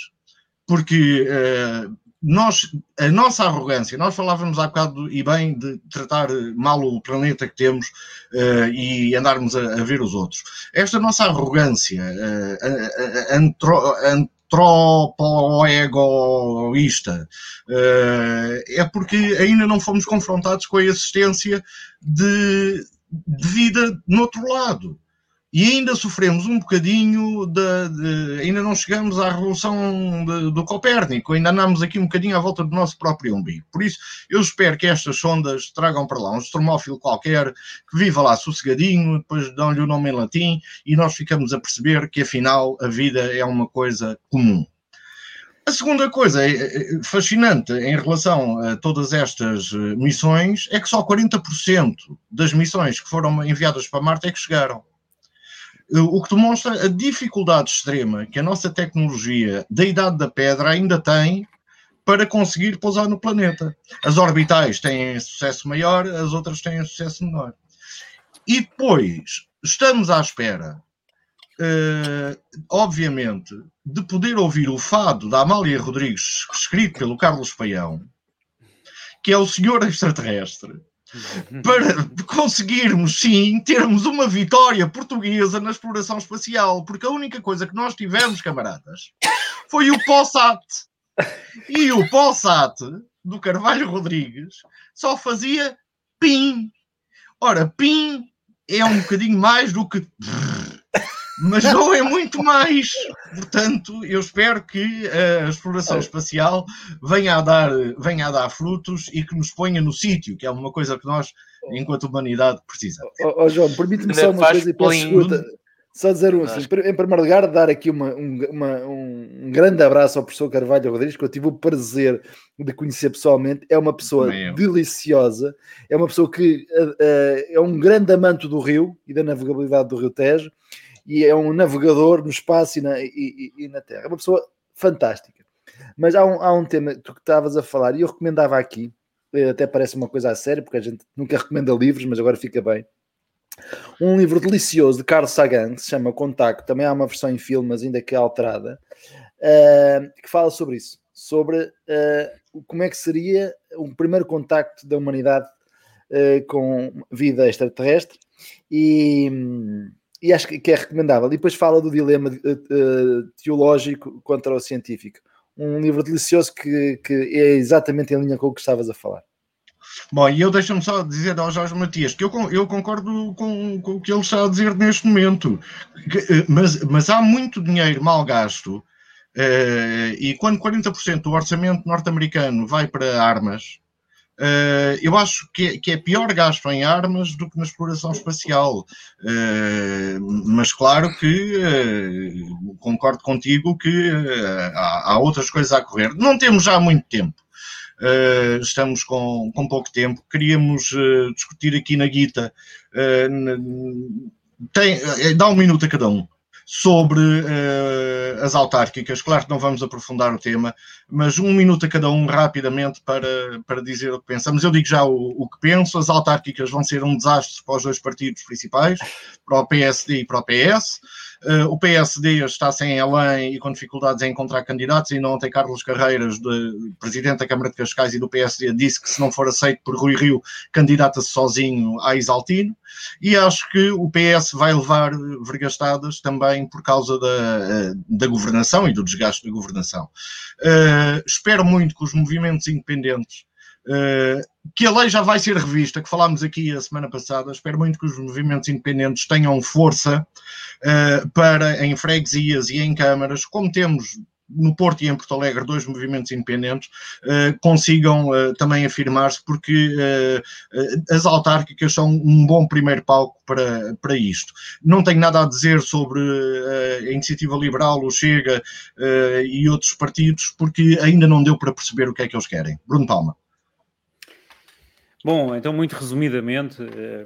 porque uh, nós, a nossa arrogância, nós falávamos há bocado e bem de tratar mal o planeta que temos uh, e andarmos a, a, ver os outros. Esta nossa arrogância uh, antro, antropoegoísta uh, é porque ainda não fomos confrontados com a existência de, de vida no outro lado e ainda sofremos um bocadinho de, de ainda não chegamos à revolução de, do Copérnico, ainda andamos aqui um bocadinho à volta do nosso próprio umbigo. Por isso, eu espero que estas sondas tragam para lá um estromófilo qualquer que viva lá sossegadinho, depois dão-lhe o nome em latim e nós ficamos a perceber que afinal a vida é uma coisa comum. A segunda coisa é, é, fascinante em relação a todas estas eh, missões é que só 40% das missões que foram enviadas para Marte é que chegaram. O que demonstra a dificuldade extrema que a nossa tecnologia da Idade da Pedra ainda tem para conseguir pousar no planeta. As orbitais têm sucesso maior, as outras têm sucesso menor. E depois, estamos à espera, uh, obviamente, de poder ouvir o fado da Amália Rodrigues, escrito pelo Carlos Paião, que é o Senhor Extraterrestre, para conseguirmos, sim, termos uma vitória portuguesa na exploração espacial, porque a única coisa que nós tivemos, camaradas, foi o POSAT. E o POSAT do Carvalho Rodrigues só fazia PIN. Ora, PIN é um bocadinho mais do que mas não é muito mais. Portanto, eu espero que a exploração espacial venha a dar, venha a dar frutos e que nos ponha no sítio, que é uma coisa que nós, enquanto humanidade, precisamos.
Oh, oh João, permite-me só uma coisa e peço. Só dizer um assim, em primeiro lugar, dar aqui uma, um, uma, um, grande abraço ao professor Carvalho Rodrigues, que eu tive o prazer de conhecer pessoalmente. É uma pessoa Meu. deliciosa, é uma pessoa que uh, uh, é um grande amante do rio e da navegabilidade do Rio Tejo e é um navegador no espaço e na, e, e na Terra. É uma pessoa fantástica. Mas há um, há um tema que tu estavas a falar e eu recomendava aqui, eh, até parece uma coisa a sério, porque a gente nunca recomenda livros, mas agora fica bem. Um livro delicioso de Carl Sagan, que se chama Contacto, também há uma versão em filme, mas ainda que é alterada, uh, que fala sobre isso, sobre uh, como é que seria o primeiro contacto da humanidade uh, com vida extraterrestre e, e acho que é recomendável. E depois fala do dilema uh, teológico contra o científico. Um livro delicioso que, que é exatamente em linha com o que estavas a falar.
Bom, e eu deixo-me só dizer ao Jorge Matias que eu, eu concordo com, com, o que ele está a dizer neste momento, que, eh, mas, mas há muito dinheiro mal gasto, uh, e quando 40% do orçamento norte-americano vai para armas, Uh, eu acho que é, que é, pior gasto em armas do que na exploração espacial. Uh, mas claro que uh, concordo contigo que há, há, outras coisas a correr. Não temos já muito tempo. estamos com, com pouco tempo. Queríamos discutir aqui na Guita. tem, dá um minuto a cada um sobre uh, as autárquicas. Claro que não vamos aprofundar o tema, mas um minuto a cada um rapidamente para, para dizer o que pensamos. Eu digo já o, o que penso: as autárquicas vão ser um desastre para os dois partidos principais, para o PSD e para o PS. Uh, o PSD está sem elan e com dificuldades em encontrar candidatos. Ainda ontem, Carlos Carreiras, de, presidente da Câmara de Cascais e do PSD, disse que se não for aceito por Rui Rio, candidata-se sozinho a Isaltino. E acho que o PS vai levar vergastadas também por causa da, da governação e do desgaste da governação. Uh, espero muito que os movimentos independentes que a lei já vai ser revista, que falámos aqui a semana passada. Espero muito que os movimentos independentes tenham força uh, para, em freguesias e em câmaras, como temos no Porto e em Porto Alegre, dois movimentos independentes, uh, consigam uh, também afirmar-se, porque uh, as autárquicas são um bom primeiro palco para, para isto. Não tenho nada a dizer sobre a Iniciativa Liberal, o Chega e outros partidos, porque ainda não deu para perceber o que é que eles querem. Bruno Palma.
Bom, então, muito resumidamente, eh,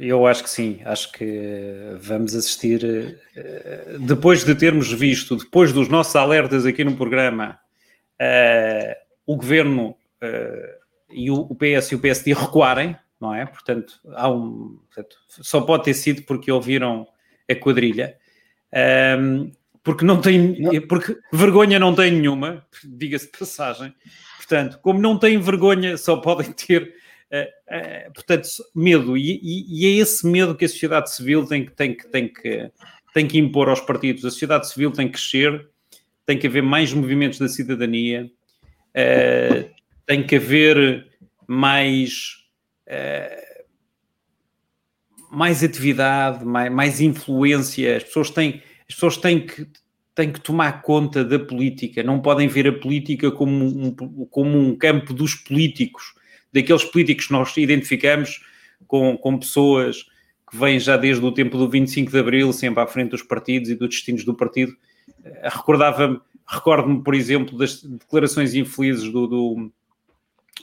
eu acho que sim, acho que vamos assistir, eh, depois de termos visto, depois dos nossos alertas aqui no programa, eh, o governo e o PS e o PSD recuarem, não é? Portanto, há um, portanto, só pode ter sido porque ouviram a quadrilha. porque não tem, não. porque vergonha não tem nenhuma, diga-se de passagem. Portanto, como não têm vergonha, só podem ter, uh, uh, portanto, medo. E, e, é esse medo que a sociedade civil tem que, tem, que, tem, que, tem que impor aos partidos. A sociedade civil tem que crescer, tem que haver mais movimentos da cidadania, uh, tem que haver mais mais atividade, mais, mais influência, as pessoas têm, as pessoas têm que, têm que tomar conta da política, não podem ver a política como um, como um campo dos políticos, daqueles políticos que nós identificamos com, com pessoas que vêm já desde o tempo do 25 de Abril, sempre à frente dos partidos e dos destinos do partido. Eh, recordava-me, recordo-me, por exemplo, das declarações infelizes do, do,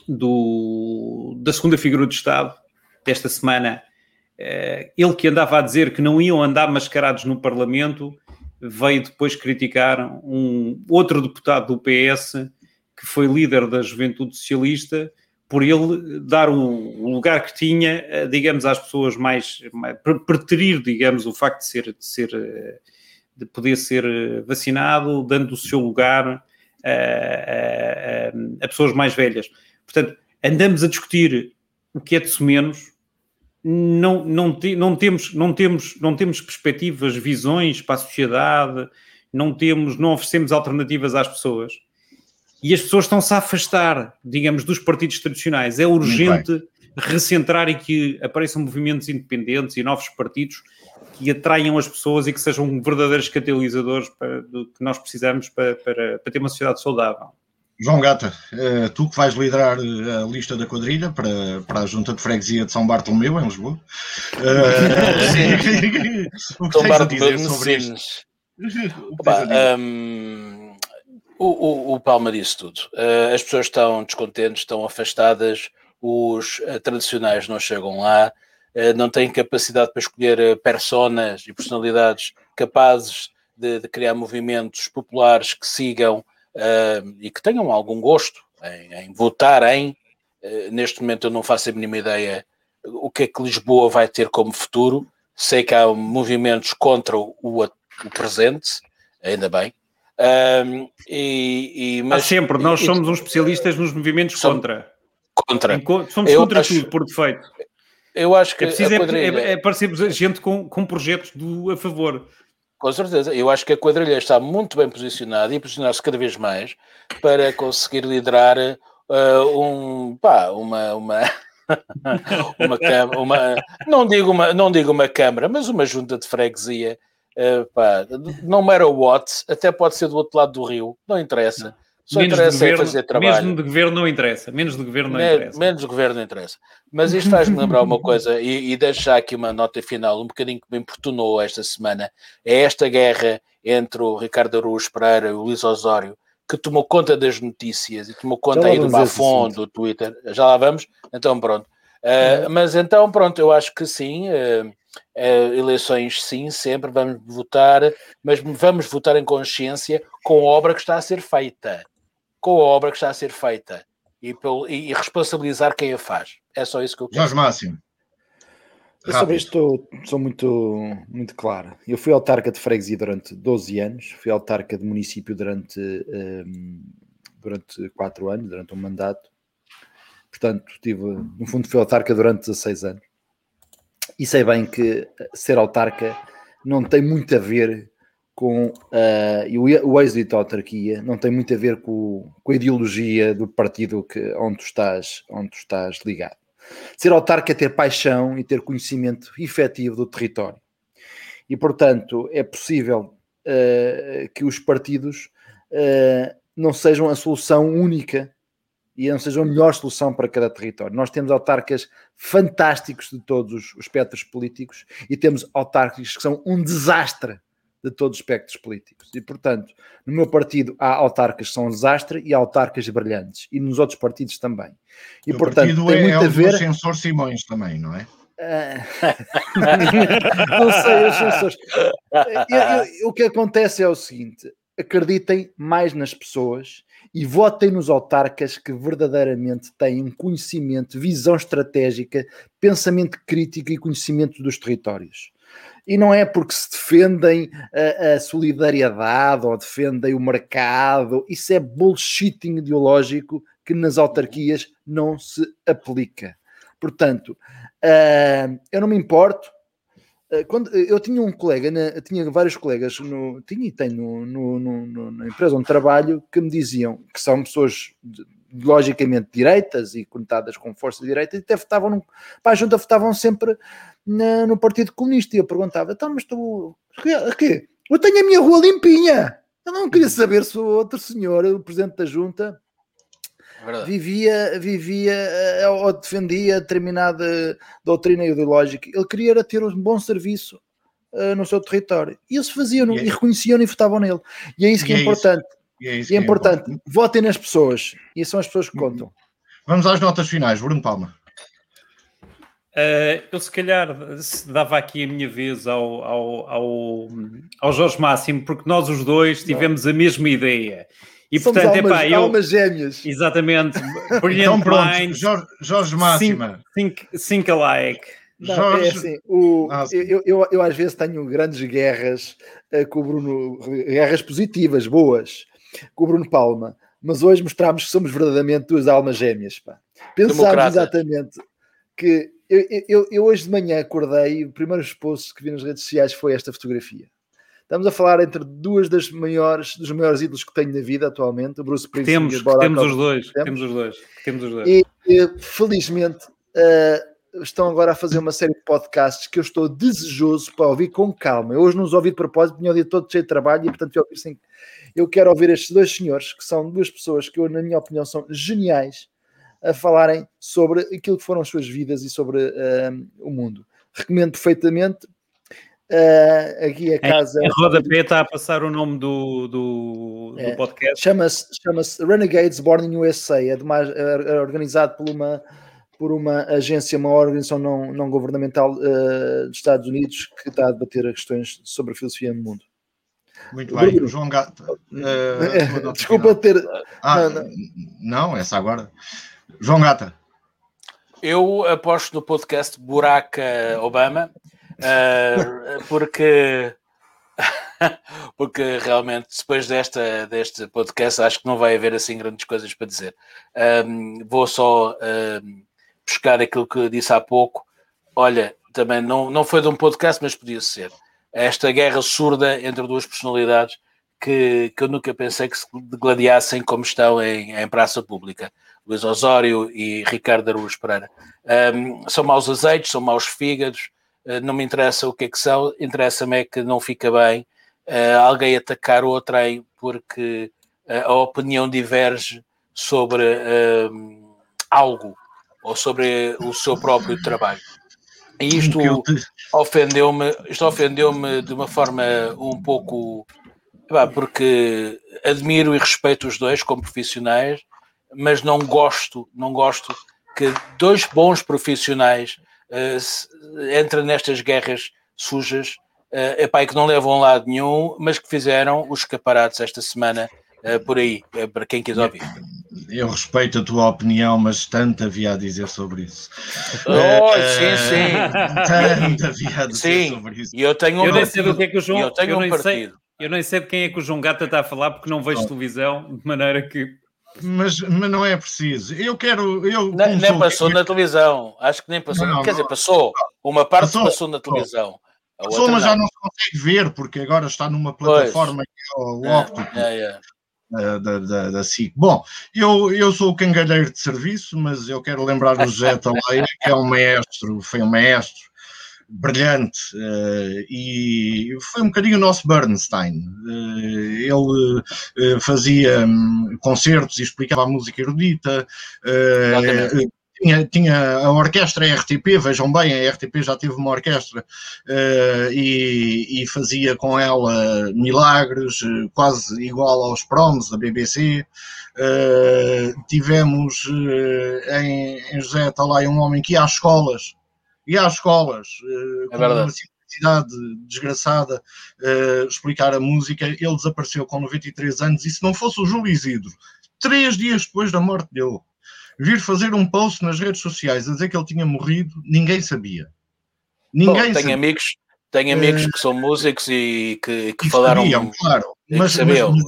do, da segunda figura do Estado, desta semana, eh, ele que andava a dizer que não iam andar mascarados no Parlamento, veio depois criticar um outro deputado do PS, que foi líder da Juventude Socialista, por ele dar o, lugar que tinha, eh, digamos, às pessoas mais, mais preterir, digamos, o facto de ser, de ser, eh, de poder ser vacinado, dando o seu lugar a, a, a pessoas mais velhas. Portanto, andamos a discutir o que é de menos, não, não, te, não, temos, não, temos, não temos perspectivas, visões para a sociedade, não temos, não oferecemos alternativas às pessoas. E as pessoas estão-se a afastar, digamos, dos partidos tradicionais. É urgente recentrar e que apareçam movimentos independentes e novos partidos que atraiam as pessoas e que sejam verdadeiros catalisadores para, do que nós precisamos para, para, para ter uma sociedade saudável.
João Gata, eh, tu que vais liderar eh, a lista da quadrilha para, para a Junta de Freguesia de São Bartolomeu, em Lisboa.
Eh, o que São tens a dizer sobre isto? Opa, um, o, o, o Palma disse tudo. as pessoas estão descontentes, estão afastadas, os tradicionais não chegam lá, não têm capacidade para escolher personas e personalidades capazes de, de criar movimentos populares que sigam uh, e que tenham algum gosto em, em votar em. Uh, neste momento eu não faço a mínima ideia o que é que Lisboa vai ter como futuro. Sei que há movimentos contra o, o, o presente, ainda bem. Um, e, e,
mas, há sempre, nós e, somos uns especialistas nos movimentos contra.
Contra.
somos eu contra acho, tudo, por defeito.
Eu acho que.
É preciso é, é, é parecermos gente com, com projetos do, a favor.
Com certeza. Eu acho que a quadrilha está muito bem posicionada e posicionar-se cada vez mais para conseguir liderar uh, um, pá, uma, uma, uma, uma, não digo uma, não digo uma câmara, mas uma junta de freguesia. Uh, pá, não matter what, até pode ser do outro lado do rio, não interessa. Só menos interessa
de governo,
fazer trabalho.
Mesmo de governo não interessa. Menos de governo não Men interessa.
Menos de governo não interessa. Mas isto faz-me lembrar uma coisa, e, e deixar aqui uma nota final, um bocadinho que me importunou esta semana. É esta guerra entre o Ricardo Aruz Pereira e o Luís Osório, que tomou conta das notícias e tomou conta aí do Bafon, do Twitter. Já lá vamos? Então pronto. Uh, mas então pronto, eu acho que sim. Uh, uh, eleições sim, sempre vamos votar, mas vamos votar em consciência com a obra que está a ser feita com a obra que está a ser feita e, pelo, e, e responsabilizar quem a faz. É só isso que eu
quero. Jorge Máximo.
Eu sobre isto sou muito, muito claro. Eu fui autarca de freguesia durante 12 anos, fui autarca de município durante, um, durante 4 anos, durante um mandato. Portanto, tive, no fundo, fui autarca durante 16 anos. E sei bem que ser autarca não tem muito a ver com uh, o êxito da autarquia não tem muito a ver com, com, a ideologia do partido que, onde, tu estás, onde tu estás ligado. Ser autarca é ter paixão e ter conhecimento efetivo do território. E, portanto, é possível uh, que os partidos uh, não sejam a solução única e não sejam a melhor solução para cada território. Nós temos autarcas fantásticos de todos os espectros políticos e temos autarcas que são um desastre de todos os espectros políticos. E, portanto, no meu partido há autarcas que são um desastre e há autarcas brilhantes. E nos outros partidos também.
E, o portanto, partido tem é, muito é a ver... Simões também, não é?
não sei, os eu, o que acontece é o seguinte: acreditem mais nas pessoas e votem nos autarcas que verdadeiramente têm conhecimento, visão estratégica, pensamento crítico e conhecimento dos territórios. E não é porque se defendem a, a solidariedade ou defendem o mercado, isso é bullshitting ideológico que nas autarquias não se aplica. Portanto, uh, eu não me importo. Uh, quando, eu tinha um colega, tinha vários colegas, no, tinha e tenho no, no, na empresa onde trabalho, que me diziam que são pessoas logicamente direitas e conectadas com força de direita, e até votavam, no, para a junta votavam sempre na, no Partido Comunista. E eu perguntava, então, mas tu, o quê? Eu tenho a minha rua limpinha. Eu não queria saber se o outro senhor, o presidente da junta, é vivia, vivia eh, ou defendia determinada doutrina ideológica. Ele queria era ter um bom serviço uh, no seu território. E eles faziam e, é... e reconheciam e votavam nele. E é isso que é, é importante. E é, isso e é, é importante. É Votem nas pessoas. E são as pessoas que contam.
Vamos às notas finais. Bruno Palma.
Uh, eu se calhar dava aqui a minha vez ao, ao, ao, ao Jorge Máximo, porque nós os dois tivemos a mesma ideia.
E Somos portanto, almas, epá, eu, almas gêmeas.
Exatamente. Brilliant
então, pronto, Minds, Jorge, Jorge Máxima.
Think, think, think alike.
Não, Jorge... é assim, o, ah, eu, eu, eu, às vezes tenho grandes guerras uh, com o Bruno, guerras positivas, boas, com o Bruno Palma, mas hoje mostramos que somos verdadeiramente duas almas gêmeas. Pá. Pensámos exatamente que eu, eu, eu, hoje de manhã acordei, o primeiro post que vi nas redes sociais foi esta fotografia. Estamos a falar entre duas das maiores, dos maiores ídolos que tenho na vida atualmente, o Bruce Springsteen
temos, e Temos os dois, temos os dois, temos os dois.
E, e felizmente uh, estão agora a fazer uma série de podcasts que eu estou desejoso para ouvir com calma. Eu hoje não os ouvi de propósito, tinha o dia todo cheio de trabalho e portanto eu, assim, eu quero ouvir estes dois senhores, que são duas pessoas que eu, na minha opinião, são geniais a falarem sobre aquilo que foram as suas vidas e sobre uh, o mundo. Recomendo perfeitamente. Uh, aqui a casa.
Em, em rodapé está a passar o nome do, do, é, do podcast.
Chama-se chama Renegades Born in USA. É, mais, é organizado por uma, por uma agência, uma organização não, não governamental uh, dos Estados Unidos que está a debater questões sobre a filosofia no mundo.
Muito bem, Bruno. João Gato.
Uh, Desculpa ter.
Ah, não, não. não, essa agora. João Gata.
Eu aposto no podcast Buraca Obama, uh, porque, porque realmente depois desta, deste podcast acho que não vai haver assim grandes coisas para dizer. Um, vou só um, buscar aquilo que disse há pouco. Olha, também não, não foi de um podcast, mas podia ser. Esta guerra surda entre duas personalidades que, que eu nunca pensei que se gladiassem como estão em, em praça pública. Luís Osório e Ricardo Araújo Pereira. Um, são maus azeites, são maus fígados, uh, não me interessa o que é que são, interessa-me é que não fica bem uh, alguém atacar outrem porque uh, a opinião diverge sobre algo ou sobre o seu próprio trabalho. E isto ofendeu-me, isto ofendeu-me de uma forma um pouco porque admiro e respeito os dois como profissionais, mas não gosto, não gosto que dois bons profissionais uh, entrem nestas guerras sujas, uh, epá, e que não levam a lado nenhum, mas que fizeram os escaparates esta semana uh, por aí, uh, para quem quiser ouvir.
Eu respeito a tua opinião, mas tanto havia a dizer sobre isso.
Oh, sim, sim.
Tanto havia a dizer sim. sobre isso.
E eu tenho um
eu nem sei do que é que o João. Eu tenho eu um partido. Sei, eu nem sei de quem é que o João Gata está a falar, porque não vejo oh. televisão, de maneira que
mas, mas não é preciso. Eu quero. Eu
nem, nem passou na televisão. Acho que nem passou. Não, Quer não, dizer, passou. Uma parte passou, passou na televisão.
Passou, mas já não se consegue ver, porque agora está numa plataforma pois. que é o é, óptico. É, é. Da, da, da SIC. Bom, eu, eu sou o cangalheiro de serviço, mas eu quero lembrar o José Taleia, que é um maestro, foi um maestro brilhante uh, e foi um bocadinho o nosso Bernstein. Uh, ele uh, fazia um, concertos e explicava a música erudita. Tinha, tinha, a orquestra RTP, vejam bem, a RTP já teve uma orquestra e, e, fazia com ela milagres, quase igual aos proms da BBC. tivemos em, em José Talai um homem que ia às escolas e às escolas, uh, é com uma simplicidade desgraçada, uh, explicar a música. Ele desapareceu com 93 anos e se não fosse o Júlio Isidro, três dias depois da morte dele, vir fazer um post nas redes sociais a dizer que ele tinha morrido, ninguém sabia.
Ninguém Bom, sabia. amigos Tenho amigos que são músicos e que, que falaram.
Sabiam, claro. Mas, sabiam. Mas,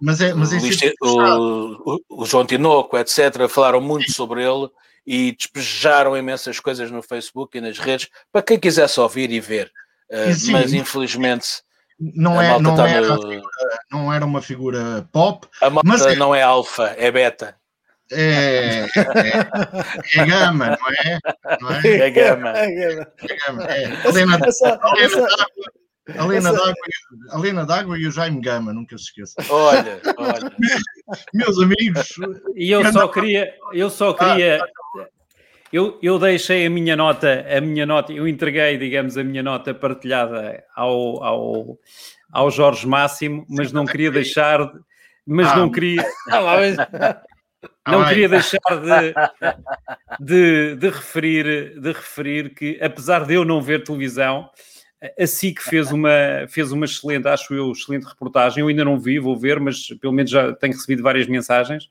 mas, é, mas é
o, o, o, João Tinoco, etc., falaram muito sobre ele e despejaram imensas coisas no Facebook e nas redes para quem quisesse ouvir e ver. Uh, mas infelizmente
não, é, não, tá era no... figura, não era uma figura pop.
A mas é, não é alfa, é beta.
É, é, é, gama, não é? Não é?
é gama. É gama.
É gama. É. Helena, Helena D'Água, Helena D'Água e o Jaime Gama, nunca se esqueça.
Olha, olha.
Meus amigos.
E eu só queria, eu só queria. Eu, eu deixei a minha nota, a minha nota, eu entreguei, digamos, a minha nota partilhada ao, ao, ao Jorge Máximo, mas não queria deixar, mas ah. não queria. Não queria deixar de, de, de, referir, de referir que, apesar de eu não ver televisão, a SIC fez uma, fez uma excelente, acho eu, excelente reportagem. Eu ainda não vi, vou ver, mas pelo menos já tenho recebido várias mensagens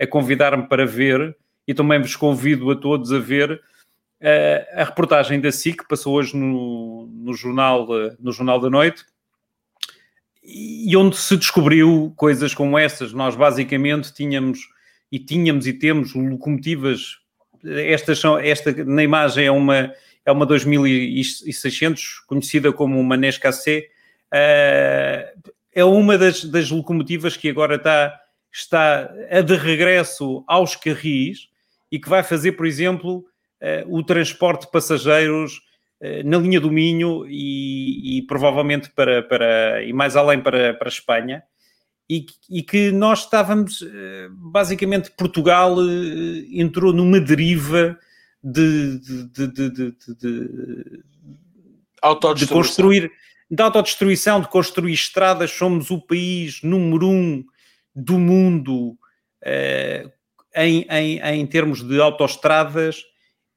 a convidar-me para ver e também vos convido a todos a ver uh, a reportagem da SIC, que passou hoje no, no, jornal, no Jornal da Noite, e onde se descobriu coisas como essas. Nós basicamente tínhamos e tínhamos e temos locomotivas. Estas são, esta na imagem é uma é uma 2600, conhecida como uma Nescafé, uh, é uma das, das, locomotivas que agora está, está a de regresso aos carris e que vai fazer, por exemplo, uh, o transporte de passageiros uh, na linha do Minho e, e, provavelmente para, para e mais além para, para a Espanha. E, e, que nós estávamos, basicamente, Portugal entrou numa deriva de, de, de, de, de,
de
construir, de autodestruição, de construir estradas. Somos o país número um do mundo em, em, em termos de autoestradas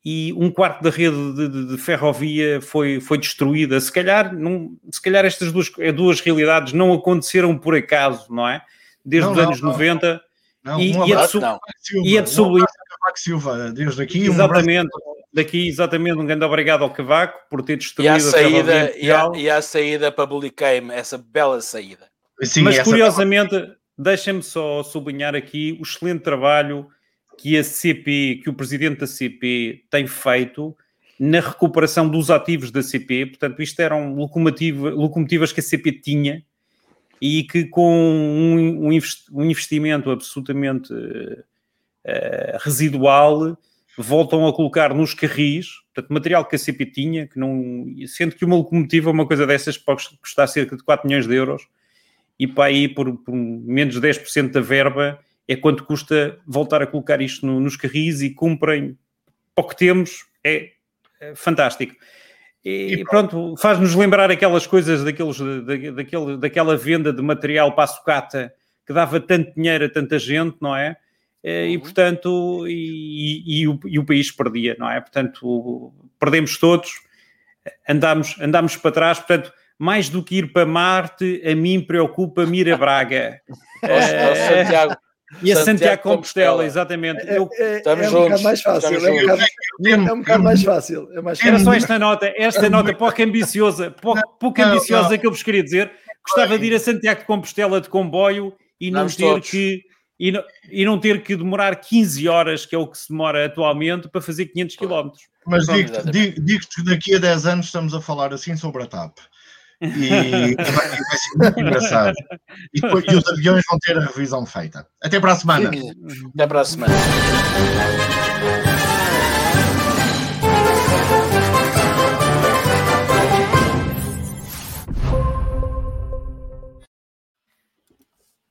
e um quarto da rede de, de, de, ferrovia foi, foi destruída. Se calhar, não, se calhar estas duas, duas realidades não aconteceram por acaso, não é? Desde não, os anos não, 90. Não, e, um e, é de, e é de sublinhar.
Cavaco Silva, desde aqui.
Exatamente. Um Daqui, exatamente, um grande obrigado ao Cavaco por ter destruído
e a saída. E a, e a saída para Bulicame, essa bela saída.
Sim, Mas curiosamente. Deixem-me só sublinhar aqui o excelente trabalho que a CP, que o presidente da CP tem feito na recuperação dos ativos da CP. Portanto, isto eram locomotivas que a CP tinha e que com um, um investimento absolutamente uh, residual, voltam a colocar nos carris, portanto, material que a CP tinha, que não, sendo que uma locomotiva, uma coisa dessas, pode custar cerca de 4 milhões de euros, e para aí, por, por menos de 10% da verba, é quanto custa voltar a colocar isto no, nos carris e cumprem para o que temos, é, é fantástico. E, e pronto, faz-nos lembrar aquelas coisas daqueles, da, daquele, daquela venda de material para a sucata que dava tanto dinheiro a tanta gente, não é? Eh, e uhum. portanto, e, e, o, e, o, país perdia, não é? Portanto, perdemos todos, andamos, andamos para trás, portanto, mais do que ir para Marte, a mim preocupa-me ir a Braga.
é, Santiago.
E a Santiago, Santiago Compostela, exatamente.
É, é, estamos é um bocado mais fácil. É um bocado, é um bocado mais fácil. É mais
Era só esta nota, esta nota pouco ambiciosa, pouco, pouco ambiciosa que eu vos queria dizer. Gostava de ir a Santiago de Compostela de comboio e não ter que e não, e não ter que demorar 15 horas, que é o que se demora atualmente, para fazer 500 km.
Mas digo-te digo que daqui a 10 anos estamos a falar assim sobre a TAP. E vai, ser muito engraçado. E, depois, e os aviões vão ter a revisão feita. Até para a semana.
Até para a semana.